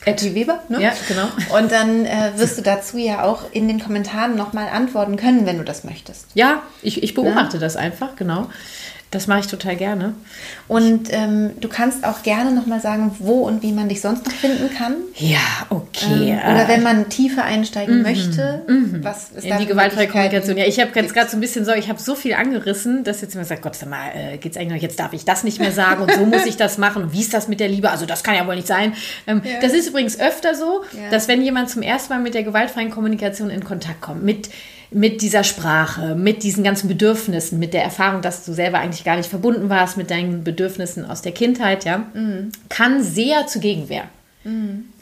Kathi Weber, ne? Ja, genau. Und dann äh, wirst du dazu ja auch in den Kommentaren nochmal antworten können, wenn du das möchtest. Ja, ich, ich beobachte ja? das einfach, genau. Das mache ich total gerne. Und ähm, du kannst auch gerne nochmal sagen, wo und wie man dich sonst noch finden kann. Ja, okay. Ähm, oder wenn man tiefer einsteigen mhm. möchte, mhm. was ist In die gewaltfreie Kommunikation. Ja, ich habe jetzt gerade so ein bisschen so, ich habe so viel angerissen, dass jetzt immer sagt, Gott, sag mal, äh, geht's eigentlich noch, jetzt darf ich das nicht mehr sagen und so muss ich das machen. Und wie ist das mit der Liebe? Also das kann ja wohl nicht sein. Ähm, ja. Das ist übrigens öfter so, ja. dass wenn jemand zum ersten Mal mit der gewaltfreien Kommunikation in Kontakt kommt, mit mit dieser Sprache, mit diesen ganzen Bedürfnissen, mit der Erfahrung, dass du selber eigentlich gar nicht verbunden warst mit deinen Bedürfnissen aus der Kindheit, ja, mhm. kann sehr zu Gegenwehr.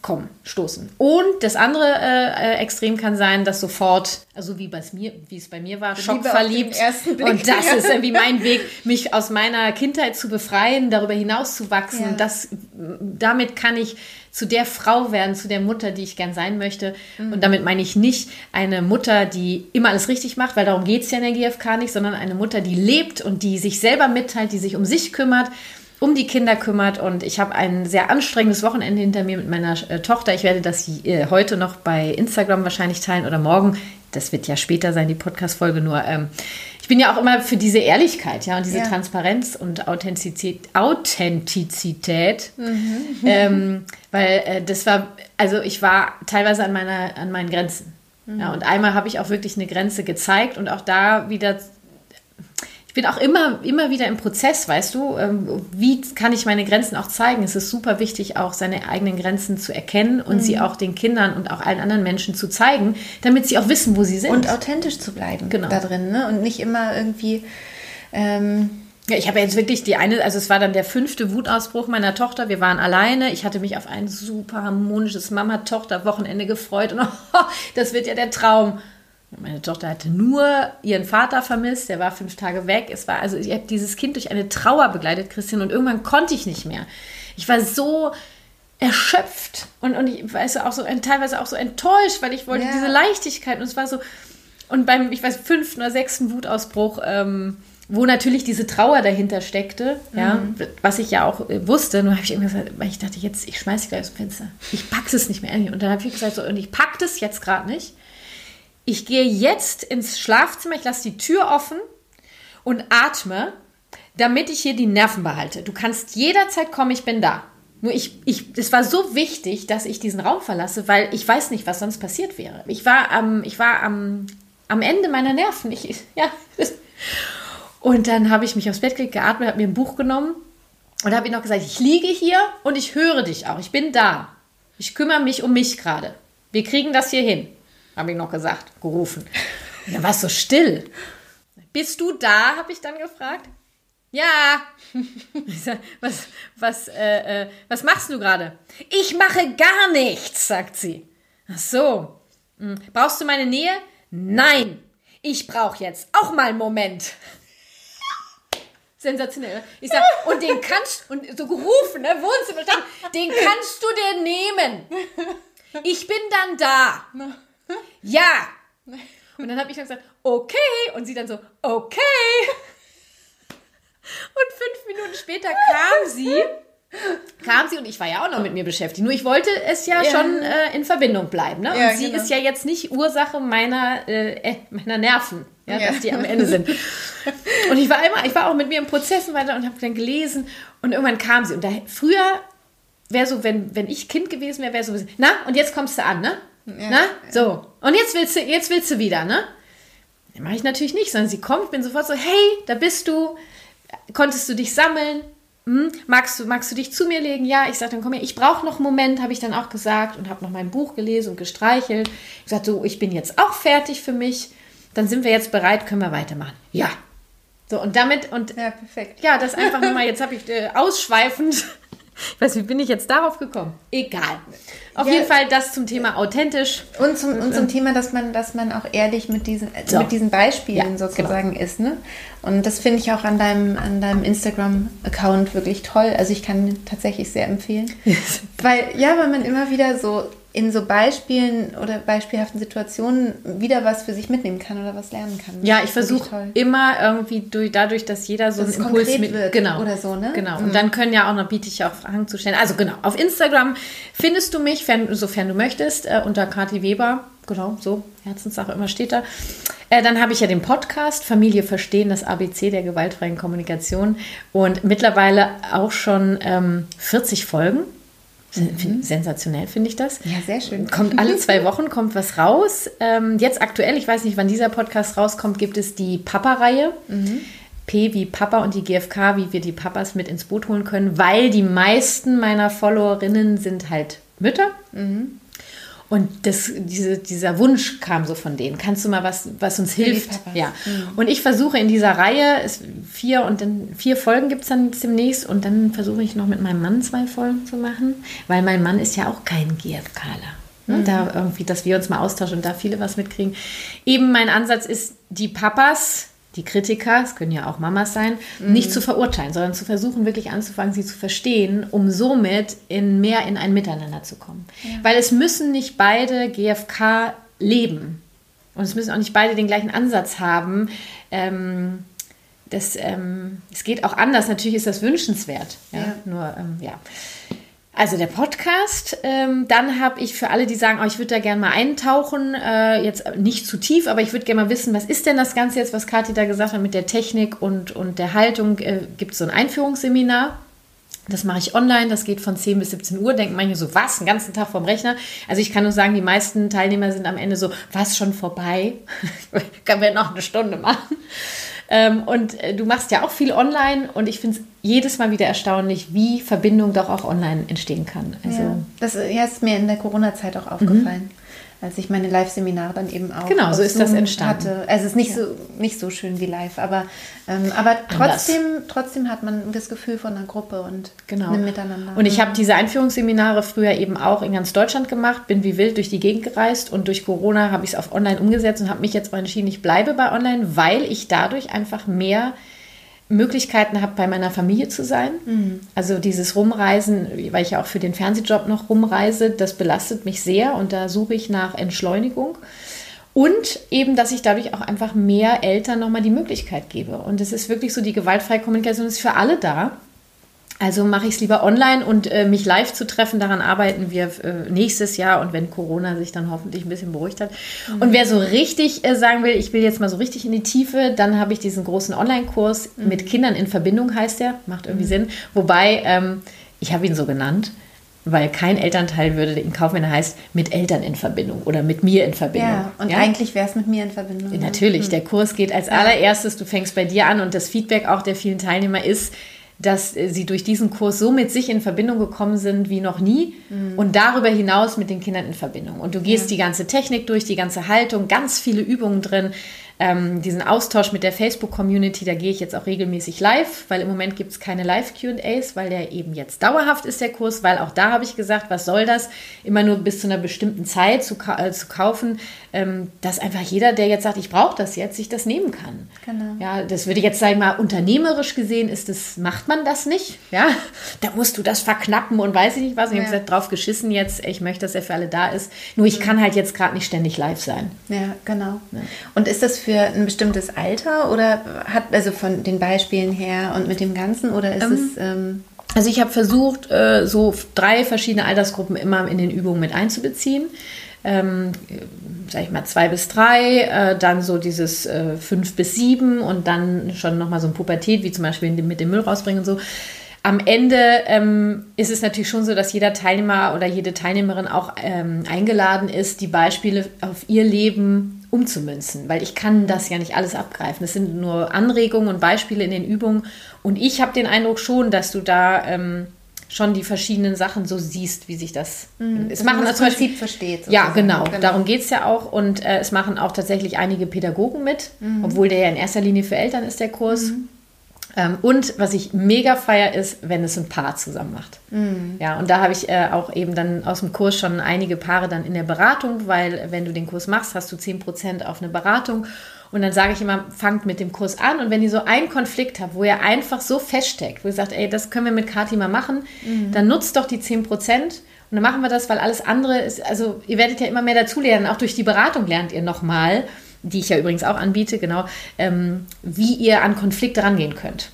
Kommen, stoßen. Und das andere äh, äh, Extrem kann sein, dass sofort, also wie, mir, wie es bei mir war, schockverliebt. Und das ist irgendwie mein Weg, mich aus meiner Kindheit zu befreien, darüber hinaus zu wachsen. Ja. Das, damit kann ich zu der Frau werden, zu der Mutter, die ich gern sein möchte. Mhm. Und damit meine ich nicht eine Mutter, die immer alles richtig macht, weil darum geht es ja in der GfK nicht, sondern eine Mutter, die lebt und die sich selber mitteilt, die sich um sich kümmert, um die Kinder kümmert. Und ich habe ein sehr anstrengendes Wochenende hinter mir mit meiner äh, Tochter. Ich werde das äh, heute noch bei Instagram wahrscheinlich teilen oder morgen. Das wird ja später sein, die Podcast-Folge nur. Ähm, ich bin ja auch immer für diese Ehrlichkeit, ja, und diese ja. Transparenz und Authentizität, Authentizität mhm. ähm, weil äh, das war, also ich war teilweise an meiner, an meinen Grenzen. Mhm. Ja, und einmal habe ich auch wirklich eine Grenze gezeigt und auch da wieder bin auch immer, immer wieder im Prozess, weißt du, ähm, wie kann ich meine Grenzen auch zeigen? Es ist super wichtig, auch seine eigenen Grenzen zu erkennen und mhm. sie auch den Kindern und auch allen anderen Menschen zu zeigen, damit sie auch wissen, wo sie sind. Und authentisch zu bleiben genau. da drin, ne? Und nicht immer irgendwie. Ähm ja, ich habe jetzt wirklich die eine, also es war dann der fünfte Wutausbruch meiner Tochter. Wir waren alleine. Ich hatte mich auf ein super harmonisches Mama-Tochter-Wochenende gefreut und oh, das wird ja der Traum. Meine Tochter hatte nur ihren Vater vermisst, der war fünf Tage weg. Es war also, ich habe dieses Kind durch eine Trauer begleitet, Christian, und irgendwann konnte ich nicht mehr. Ich war so erschöpft und, und ich weiß auch so teilweise auch so enttäuscht, weil ich wollte ja. diese Leichtigkeit und es war so und beim ich weiß fünften oder sechsten Wutausbruch ähm, wo natürlich diese Trauer dahinter steckte, ja, mhm. was ich ja auch äh, wusste, nur habe ich irgendwann gesagt, weil ich dachte, jetzt, ich schmeiße gleich aus dem Fenster. Ich packe es nicht mehr. Und dann habe ich gesagt, so, und ich packe das jetzt gerade nicht ich gehe jetzt ins Schlafzimmer, ich lasse die Tür offen und atme, damit ich hier die Nerven behalte. Du kannst jederzeit kommen, ich bin da. Nur ich, ich, es war so wichtig, dass ich diesen Raum verlasse, weil ich weiß nicht, was sonst passiert wäre. Ich war am, ich war am, am Ende meiner Nerven. Ich, ja. Und dann habe ich mich aufs Bett gelegt, geatmet, habe mir ein Buch genommen und habe ihm noch gesagt, ich liege hier und ich höre dich auch. Ich bin da. Ich kümmere mich um mich gerade. Wir kriegen das hier hin habe ich noch gesagt, gerufen. Und dann war es so still. Bist du da? habe ich dann gefragt. Ja. Was, was, äh, äh, was machst du gerade? Ich mache gar nichts, sagt sie. Ach so. Hm. Brauchst du meine Nähe? Nein. Ich brauche jetzt auch mal einen Moment. Sensationell. Ich sag, und den kannst, und so gerufen, ne, Wohnzimmer, den kannst du dir nehmen. Ich bin dann da ja. Und dann habe ich dann gesagt, okay. Und sie dann so, okay. Und fünf Minuten später kam sie, kam sie und ich war ja auch noch mit mir beschäftigt. Nur ich wollte es ja, ja. schon äh, in Verbindung bleiben. Ne? Und ja, sie genau. ist ja jetzt nicht Ursache meiner, äh, äh, meiner Nerven, ja, ja, dass die am Ende sind. Und ich war immer, ich war auch mit mir im Prozess und weiter und habe dann gelesen und irgendwann kam sie. Und da, früher wäre so, wenn, wenn ich Kind gewesen wäre, wäre so, na, und jetzt kommst du an, ne? Ja. Na? So. Und jetzt willst du, jetzt willst du wieder, ne? Das mache ich natürlich nicht, sondern sie kommt, ich bin sofort so, hey, da bist du. Konntest du dich sammeln? Hm? Magst, du, magst du dich zu mir legen? Ja, ich sage dann, komm her, ich brauche noch einen Moment, habe ich dann auch gesagt und habe noch mein Buch gelesen und gestreichelt. Ich sagte, so, ich bin jetzt auch fertig für mich. Dann sind wir jetzt bereit, können wir weitermachen. Ja. So, und damit, und ja, perfekt. Ja, das einfach nochmal, jetzt habe ich äh, ausschweifend Ich weiß, wie bin ich jetzt darauf gekommen? Egal. Auf ja, jeden Fall das zum Thema authentisch. Und zum, und zum Thema, dass man, dass man auch ehrlich mit diesen, so. mit diesen Beispielen ja, sozusagen genau. ist. Ne? Und das finde ich auch an deinem, an deinem Instagram-Account wirklich toll. Also ich kann tatsächlich sehr empfehlen. weil, ja, weil man immer wieder so in so Beispielen oder beispielhaften Situationen wieder was für sich mitnehmen kann oder was lernen kann. Ja, ich versuche immer irgendwie durch, dadurch, dass jeder so dass einen Impuls mit wird genau oder so, ne? Genau. Und mhm. dann können ja auch noch biete ich ja auch Fragen zu stellen. Also genau, auf Instagram findest du mich, fern, sofern du möchtest, äh, unter Kati Weber. Genau, so Herzenssache immer steht da. Äh, dann habe ich ja den Podcast Familie verstehen, das ABC der gewaltfreien Kommunikation und mittlerweile auch schon ähm, 40 Folgen. Mhm. Sensationell finde ich das. Ja, sehr schön. Kommt alle zwei Wochen, kommt was raus. Ähm, jetzt aktuell, ich weiß nicht, wann dieser Podcast rauskommt, gibt es die Papa-Reihe. Mhm. P wie Papa und die GfK, wie wir die Papas mit ins Boot holen können, weil die meisten meiner Followerinnen sind halt Mütter. Mhm. Und das, diese, dieser Wunsch kam so von denen. Kannst du mal was, was uns hilft? Ja. Mhm. Und ich versuche in dieser Reihe, es, vier und dann vier Folgen gibt es dann demnächst und dann versuche ich noch mit meinem Mann zwei Folgen zu machen, weil mein Mann ist ja auch kein GFKler. Ne? Mhm. Da irgendwie, dass wir uns mal austauschen und da viele was mitkriegen. Eben mein Ansatz ist, die Papas die Kritiker, es können ja auch Mamas sein, mhm. nicht zu verurteilen, sondern zu versuchen, wirklich anzufangen, sie zu verstehen, um somit in mehr in ein Miteinander zu kommen. Ja. Weil es müssen nicht beide GFK leben. Und es müssen auch nicht beide den gleichen Ansatz haben. Ähm, das, ähm, es geht auch anders. Natürlich ist das wünschenswert. Ja? ja. Nur, ähm, ja. Also der Podcast. Ähm, dann habe ich für alle, die sagen, oh, ich würde da gerne mal eintauchen, äh, jetzt nicht zu tief, aber ich würde gerne mal wissen, was ist denn das Ganze jetzt, was Kathi da gesagt hat mit der Technik und, und der Haltung? Äh, Gibt es so ein Einführungsseminar? Das mache ich online, das geht von 10 bis 17 Uhr. Denken manche so, was, einen ganzen Tag vorm Rechner? Also ich kann nur sagen, die meisten Teilnehmer sind am Ende so, was schon vorbei? Können wir noch eine Stunde machen? Ähm, und äh, du machst ja auch viel online und ich finde es jedes Mal wieder erstaunlich, wie Verbindung doch auch online entstehen kann. Also, ja, das ja, ist mir in der Corona-Zeit auch aufgefallen. Mhm als ich meine Live-Seminare dann eben auch genau so ist Zoom das entstanden hatte. Also es ist nicht ja. so nicht so schön wie live, aber ähm, aber trotzdem trotzdem hat man das Gefühl von einer Gruppe und genau. einem Miteinander. Und ich habe diese Einführungsseminare früher eben auch in ganz Deutschland gemacht, bin wie wild durch die Gegend gereist und durch Corona habe ich es auf Online umgesetzt und habe mich jetzt mal entschieden, ich bleibe bei Online, weil ich dadurch einfach mehr Möglichkeiten habe, bei meiner Familie zu sein. Mhm. Also dieses Rumreisen, weil ich ja auch für den Fernsehjob noch rumreise, das belastet mich sehr und da suche ich nach Entschleunigung. Und eben, dass ich dadurch auch einfach mehr Eltern nochmal die Möglichkeit gebe. Und es ist wirklich so, die gewaltfreie Kommunikation ist für alle da. Also mache ich es lieber online und äh, mich live zu treffen, daran arbeiten wir äh, nächstes Jahr und wenn Corona sich dann hoffentlich ein bisschen beruhigt hat. Mhm. Und wer so richtig äh, sagen will, ich will jetzt mal so richtig in die Tiefe, dann habe ich diesen großen Online-Kurs mhm. mit Kindern in Verbindung, heißt der, macht irgendwie mhm. Sinn. Wobei, ähm, ich habe ihn so genannt, weil kein Elternteil würde ihn kaufen, wenn er heißt, mit Eltern in Verbindung oder mit mir in Verbindung. Ja, und ja? eigentlich wäre es mit mir in Verbindung. Natürlich, mhm. der Kurs geht als allererstes, du fängst bei dir an und das Feedback auch der vielen Teilnehmer ist, dass äh, sie durch diesen Kurs so mit sich in Verbindung gekommen sind wie noch nie mhm. und darüber hinaus mit den Kindern in Verbindung. Und du gehst ja. die ganze Technik durch, die ganze Haltung, ganz viele Übungen drin ähm, diesen Austausch mit der Facebook-Community, da gehe ich jetzt auch regelmäßig live, weil im Moment gibt es keine Live-QAs, weil der eben jetzt dauerhaft ist, der Kurs, weil auch da habe ich gesagt, was soll das, immer nur bis zu einer bestimmten Zeit zu, äh, zu kaufen, ähm, dass einfach jeder, der jetzt sagt, ich brauche das jetzt, sich das nehmen kann. Genau. Ja, das würde ich jetzt sagen, mal unternehmerisch gesehen ist das, macht man das nicht, ja, da musst du das verknappen und weiß ich nicht was. Und ich habe gesagt, drauf geschissen jetzt, ich möchte, dass er für alle da ist, nur ich mhm. kann halt jetzt gerade nicht ständig live sein. Ja, genau. Ja. Und ist das für für ein bestimmtes Alter oder hat also von den Beispielen her und mit dem Ganzen oder ist ähm, es ähm also ich habe versucht, äh, so drei verschiedene Altersgruppen immer in den Übungen mit einzubeziehen. Ähm, sag ich mal, zwei bis drei, äh, dann so dieses äh, fünf bis sieben und dann schon nochmal so ein Pubertät, wie zum Beispiel mit dem Müll rausbringen und so. Am Ende ähm, ist es natürlich schon so, dass jeder Teilnehmer oder jede Teilnehmerin auch ähm, eingeladen ist, die Beispiele auf ihr Leben umzumünzen, weil ich kann das ja nicht alles abgreifen. Das sind nur Anregungen und Beispiele in den Übungen. Und ich habe den Eindruck schon, dass du da ähm, schon die verschiedenen Sachen so siehst, wie sich das. Mhm. Es machen das Prinzip versteht. Sozusagen. Ja, genau. genau. Darum geht es ja auch. Und äh, es machen auch tatsächlich einige Pädagogen mit, mhm. obwohl der ja in erster Linie für Eltern ist, der Kurs. Mhm. Ähm, und was ich mega feier ist, wenn es ein Paar zusammen macht. Mhm. Ja, und da habe ich äh, auch eben dann aus dem Kurs schon einige Paare dann in der Beratung, weil wenn du den Kurs machst, hast du 10% auf eine Beratung. Und dann sage ich immer, fangt mit dem Kurs an. Und wenn ihr so einen Konflikt habt, wo ihr einfach so feststeckt, wo ihr sagt, ey, das können wir mit Kati mal machen, mhm. dann nutzt doch die 10 Prozent. Und dann machen wir das, weil alles andere ist, also ihr werdet ja immer mehr dazulernen. Auch durch die Beratung lernt ihr nochmal, die ich ja übrigens auch anbiete, genau, ähm, wie ihr an Konflikte rangehen könnt.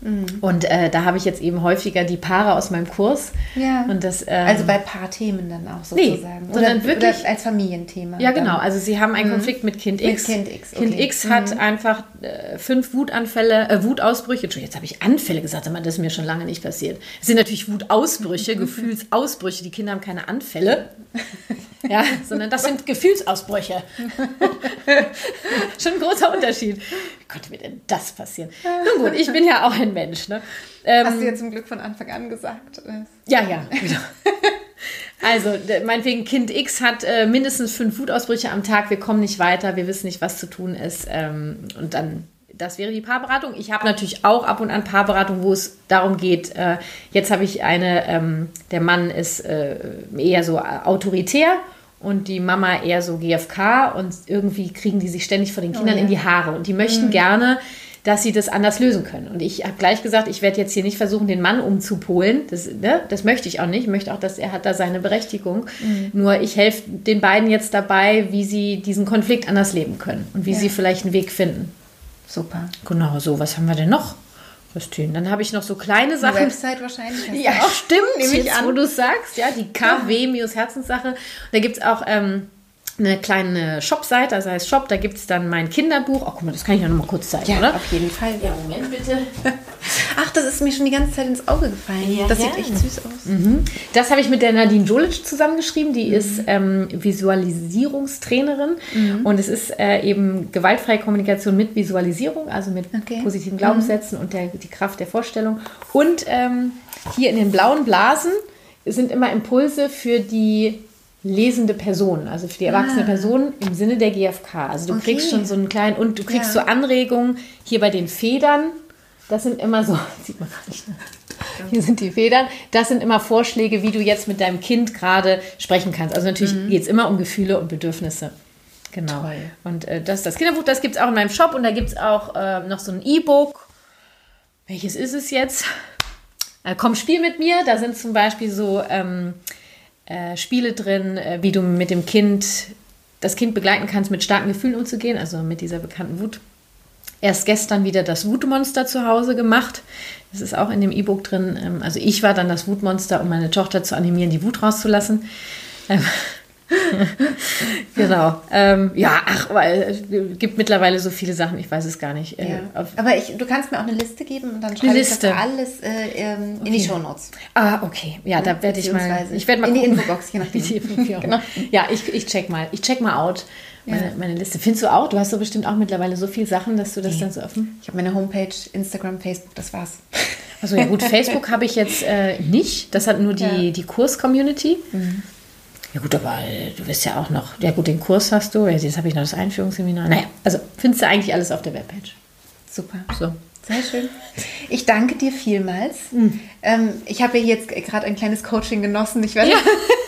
Mhm. Und äh, da habe ich jetzt eben häufiger die Paare aus meinem Kurs. Ja. Und das, ähm, also bei Paarthemen dann auch sozusagen. Nee, sondern oder, wirklich oder als Familienthema. Ja, genau. Also sie haben einen mhm. Konflikt mit Kind X. Mit Kind X. Okay. Kind X hat mhm. einfach äh, fünf Wutanfälle, äh, Wutausbrüche. Entschuldigung, jetzt habe ich Anfälle gesagt, aber das ist mir schon lange nicht passiert. Es sind natürlich Wutausbrüche, Gefühlsausbrüche. Die Kinder haben keine Anfälle. ja, sondern das sind Gefühlsausbrüche. schon ein großer Unterschied. Wie konnte mir denn das passieren? Nun gut, ich bin ja auch ein Mensch. Ne? Ähm, Hast du ja zum Glück von Anfang an gesagt. Ja, ja, genau. Also, meinetwegen, Kind X hat äh, mindestens fünf Wutausbrüche am Tag, wir kommen nicht weiter, wir wissen nicht, was zu tun ist. Ähm, und dann, das wäre die Paarberatung. Ich habe natürlich auch ab und an Paarberatung, wo es darum geht, äh, jetzt habe ich eine, ähm, der Mann ist äh, eher so autoritär und die Mama eher so GFK und irgendwie kriegen die sich ständig vor den Kindern oh, ja. in die Haare und die möchten mhm. gerne dass sie das anders lösen können. Und ich habe gleich gesagt, ich werde jetzt hier nicht versuchen, den Mann umzupolen. Das, ne, das möchte ich auch nicht. Ich möchte auch, dass er hat da seine Berechtigung. Mhm. Nur ich helfe den beiden jetzt dabei, wie sie diesen Konflikt anders leben können und wie ja. sie vielleicht einen Weg finden. Super. Genau so. Was haben wir denn noch? Christine. Dann habe ich noch so kleine Sachen. Die Website wahrscheinlich. Ja, stimmt. Nehme ich an. Wo du sagst, ja, die KW-Herzenssache. Da gibt es auch ähm, eine kleine Shop-Seite, das heißt Shop, da gibt es dann mein Kinderbuch. Oh, guck mal, das kann ich ja noch mal kurz zeigen, ja, oder? auf jeden Fall. Ja, Moment bitte. Ach, das ist mir schon die ganze Zeit ins Auge gefallen. Ja, das ja. sieht echt süß aus. Mhm. Das habe ich mit der Nadine Jolic zusammengeschrieben. Die mhm. ist ähm, Visualisierungstrainerin mhm. und es ist äh, eben gewaltfreie Kommunikation mit Visualisierung, also mit okay. positiven Glaubenssätzen und der, die Kraft der Vorstellung. Und ähm, hier in den blauen Blasen sind immer Impulse für die lesende Person, also für die erwachsene ah. Person im Sinne der GfK. Also du okay. kriegst schon so einen kleinen, und du kriegst ja. so Anregungen hier bei den Federn. Das sind immer so, sieht man gar nicht, ne? Hier sind die Federn. Das sind immer Vorschläge, wie du jetzt mit deinem Kind gerade sprechen kannst. Also natürlich mhm. geht es immer um Gefühle und Bedürfnisse. Genau. Toll. Und äh, das ist das Kinderbuch, das gibt es auch in meinem Shop und da gibt es auch äh, noch so ein E-Book. Welches ist es jetzt? Äh, komm, spiel mit mir. Da sind zum Beispiel so ähm, äh, Spiele drin, äh, wie du mit dem Kind das Kind begleiten kannst, mit starken Gefühlen umzugehen, also mit dieser bekannten Wut. Erst gestern wieder das Wutmonster zu Hause gemacht. Das ist auch in dem E-Book drin. Ähm, also ich war dann das Wutmonster, um meine Tochter zu animieren, die Wut rauszulassen. Ähm, genau. Ähm, ja, ach, weil es gibt mittlerweile so viele Sachen, ich weiß es gar nicht. Äh, ja. Aber ich, du kannst mir auch eine Liste geben und dann schreibe ich das alles äh, ähm, okay. in die Shownotes. Ah, okay. Ja, ja da werde ich mal. Ich werde mal in gucken. die Infobox, je nachdem. genau. Ja, ich, ich check mal. Ich check mal out. Meine, meine, Liste. Findest du auch? Du hast doch bestimmt auch mittlerweile so viele Sachen, dass du das nee. dann so offen. Ich habe meine Homepage, Instagram, Facebook, das war's. Also ja gut, Facebook habe ich jetzt äh, nicht. Das hat nur die, ja. die Kurs-Community. Mhm. Ja gut, aber du wirst ja auch noch, ja gut, den Kurs hast du, jetzt habe ich noch das Einführungsseminar. Naja, also findest du eigentlich alles auf der Webpage. Super. So. Sehr schön. Ich danke dir vielmals. Mhm. Ähm, ich habe ja jetzt gerade ein kleines Coaching genossen. Ich werde, ja.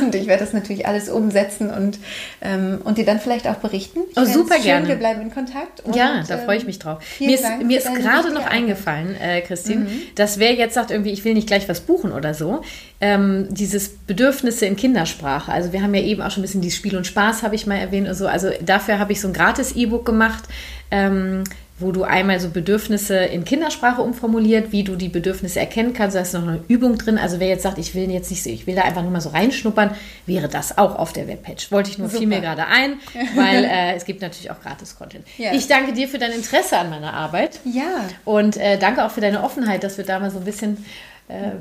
und ich werde das natürlich alles umsetzen und, ähm, und dir dann vielleicht auch berichten. Ich oh, super schön, gerne. Wir bleiben in Kontakt. Und, ja, da freue ich ähm, mich drauf. Mir ist, mir ist gerade noch eingefallen, äh, Christine, mhm. dass wer jetzt sagt, irgendwie, ich will nicht gleich was buchen oder so, ähm, dieses Bedürfnisse in Kindersprache. Also wir haben ja eben auch schon ein bisschen dieses Spiel und Spaß, habe ich mal erwähnt und so. Also dafür habe ich so ein gratis E-Book gemacht. Ähm, wo du einmal so Bedürfnisse in Kindersprache umformuliert, wie du die Bedürfnisse erkennen kannst. Da ist noch eine Übung drin. Also wer jetzt sagt, ich will jetzt nicht so, ich will da einfach nur mal so reinschnuppern, wäre das auch auf der Webpage. Wollte ich nur, viel mir gerade ein, weil äh, es gibt natürlich auch Gratis-Content. Ja. Ich danke dir für dein Interesse an meiner Arbeit. Ja. Und äh, danke auch für deine Offenheit, dass wir da mal so ein bisschen äh,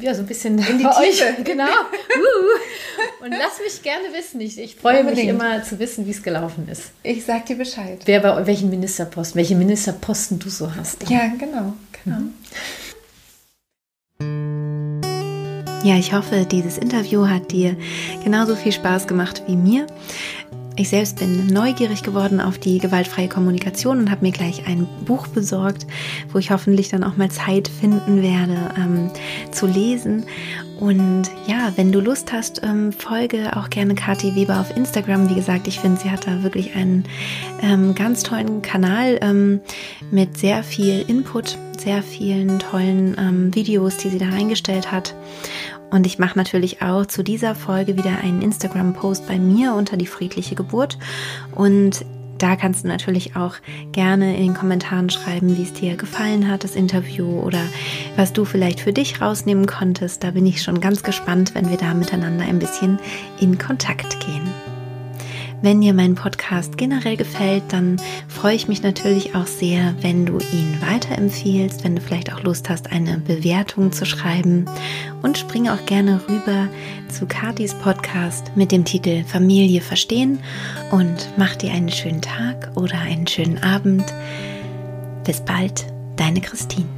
ja, so ein bisschen in die Tiefe. Euch, genau. Und lass mich gerne wissen. Ich, ich freue Unbedingt. mich immer zu wissen, wie es gelaufen ist. Ich sag dir Bescheid. Wer bei welchen Ministerposten, welche Ministerposten du so hast. Ja, genau. genau. Ja, ich hoffe, dieses Interview hat dir genauso viel Spaß gemacht wie mir. Ich selbst bin neugierig geworden auf die gewaltfreie Kommunikation und habe mir gleich ein Buch besorgt, wo ich hoffentlich dann auch mal Zeit finden werde ähm, zu lesen. Und ja, wenn du Lust hast, ähm, folge auch gerne Kathi Weber auf Instagram. Wie gesagt, ich finde, sie hat da wirklich einen ähm, ganz tollen Kanal ähm, mit sehr viel Input, sehr vielen tollen ähm, Videos, die sie da reingestellt hat. Und ich mache natürlich auch zu dieser Folge wieder einen Instagram-Post bei mir unter die friedliche Geburt. Und da kannst du natürlich auch gerne in den Kommentaren schreiben, wie es dir gefallen hat, das Interview oder was du vielleicht für dich rausnehmen konntest. Da bin ich schon ganz gespannt, wenn wir da miteinander ein bisschen in Kontakt gehen. Wenn dir mein Podcast generell gefällt, dann freue ich mich natürlich auch sehr, wenn du ihn weiterempfiehlst, wenn du vielleicht auch Lust hast, eine Bewertung zu schreiben und springe auch gerne rüber zu Katis Podcast mit dem Titel Familie verstehen und mach dir einen schönen Tag oder einen schönen Abend. Bis bald, deine Christine.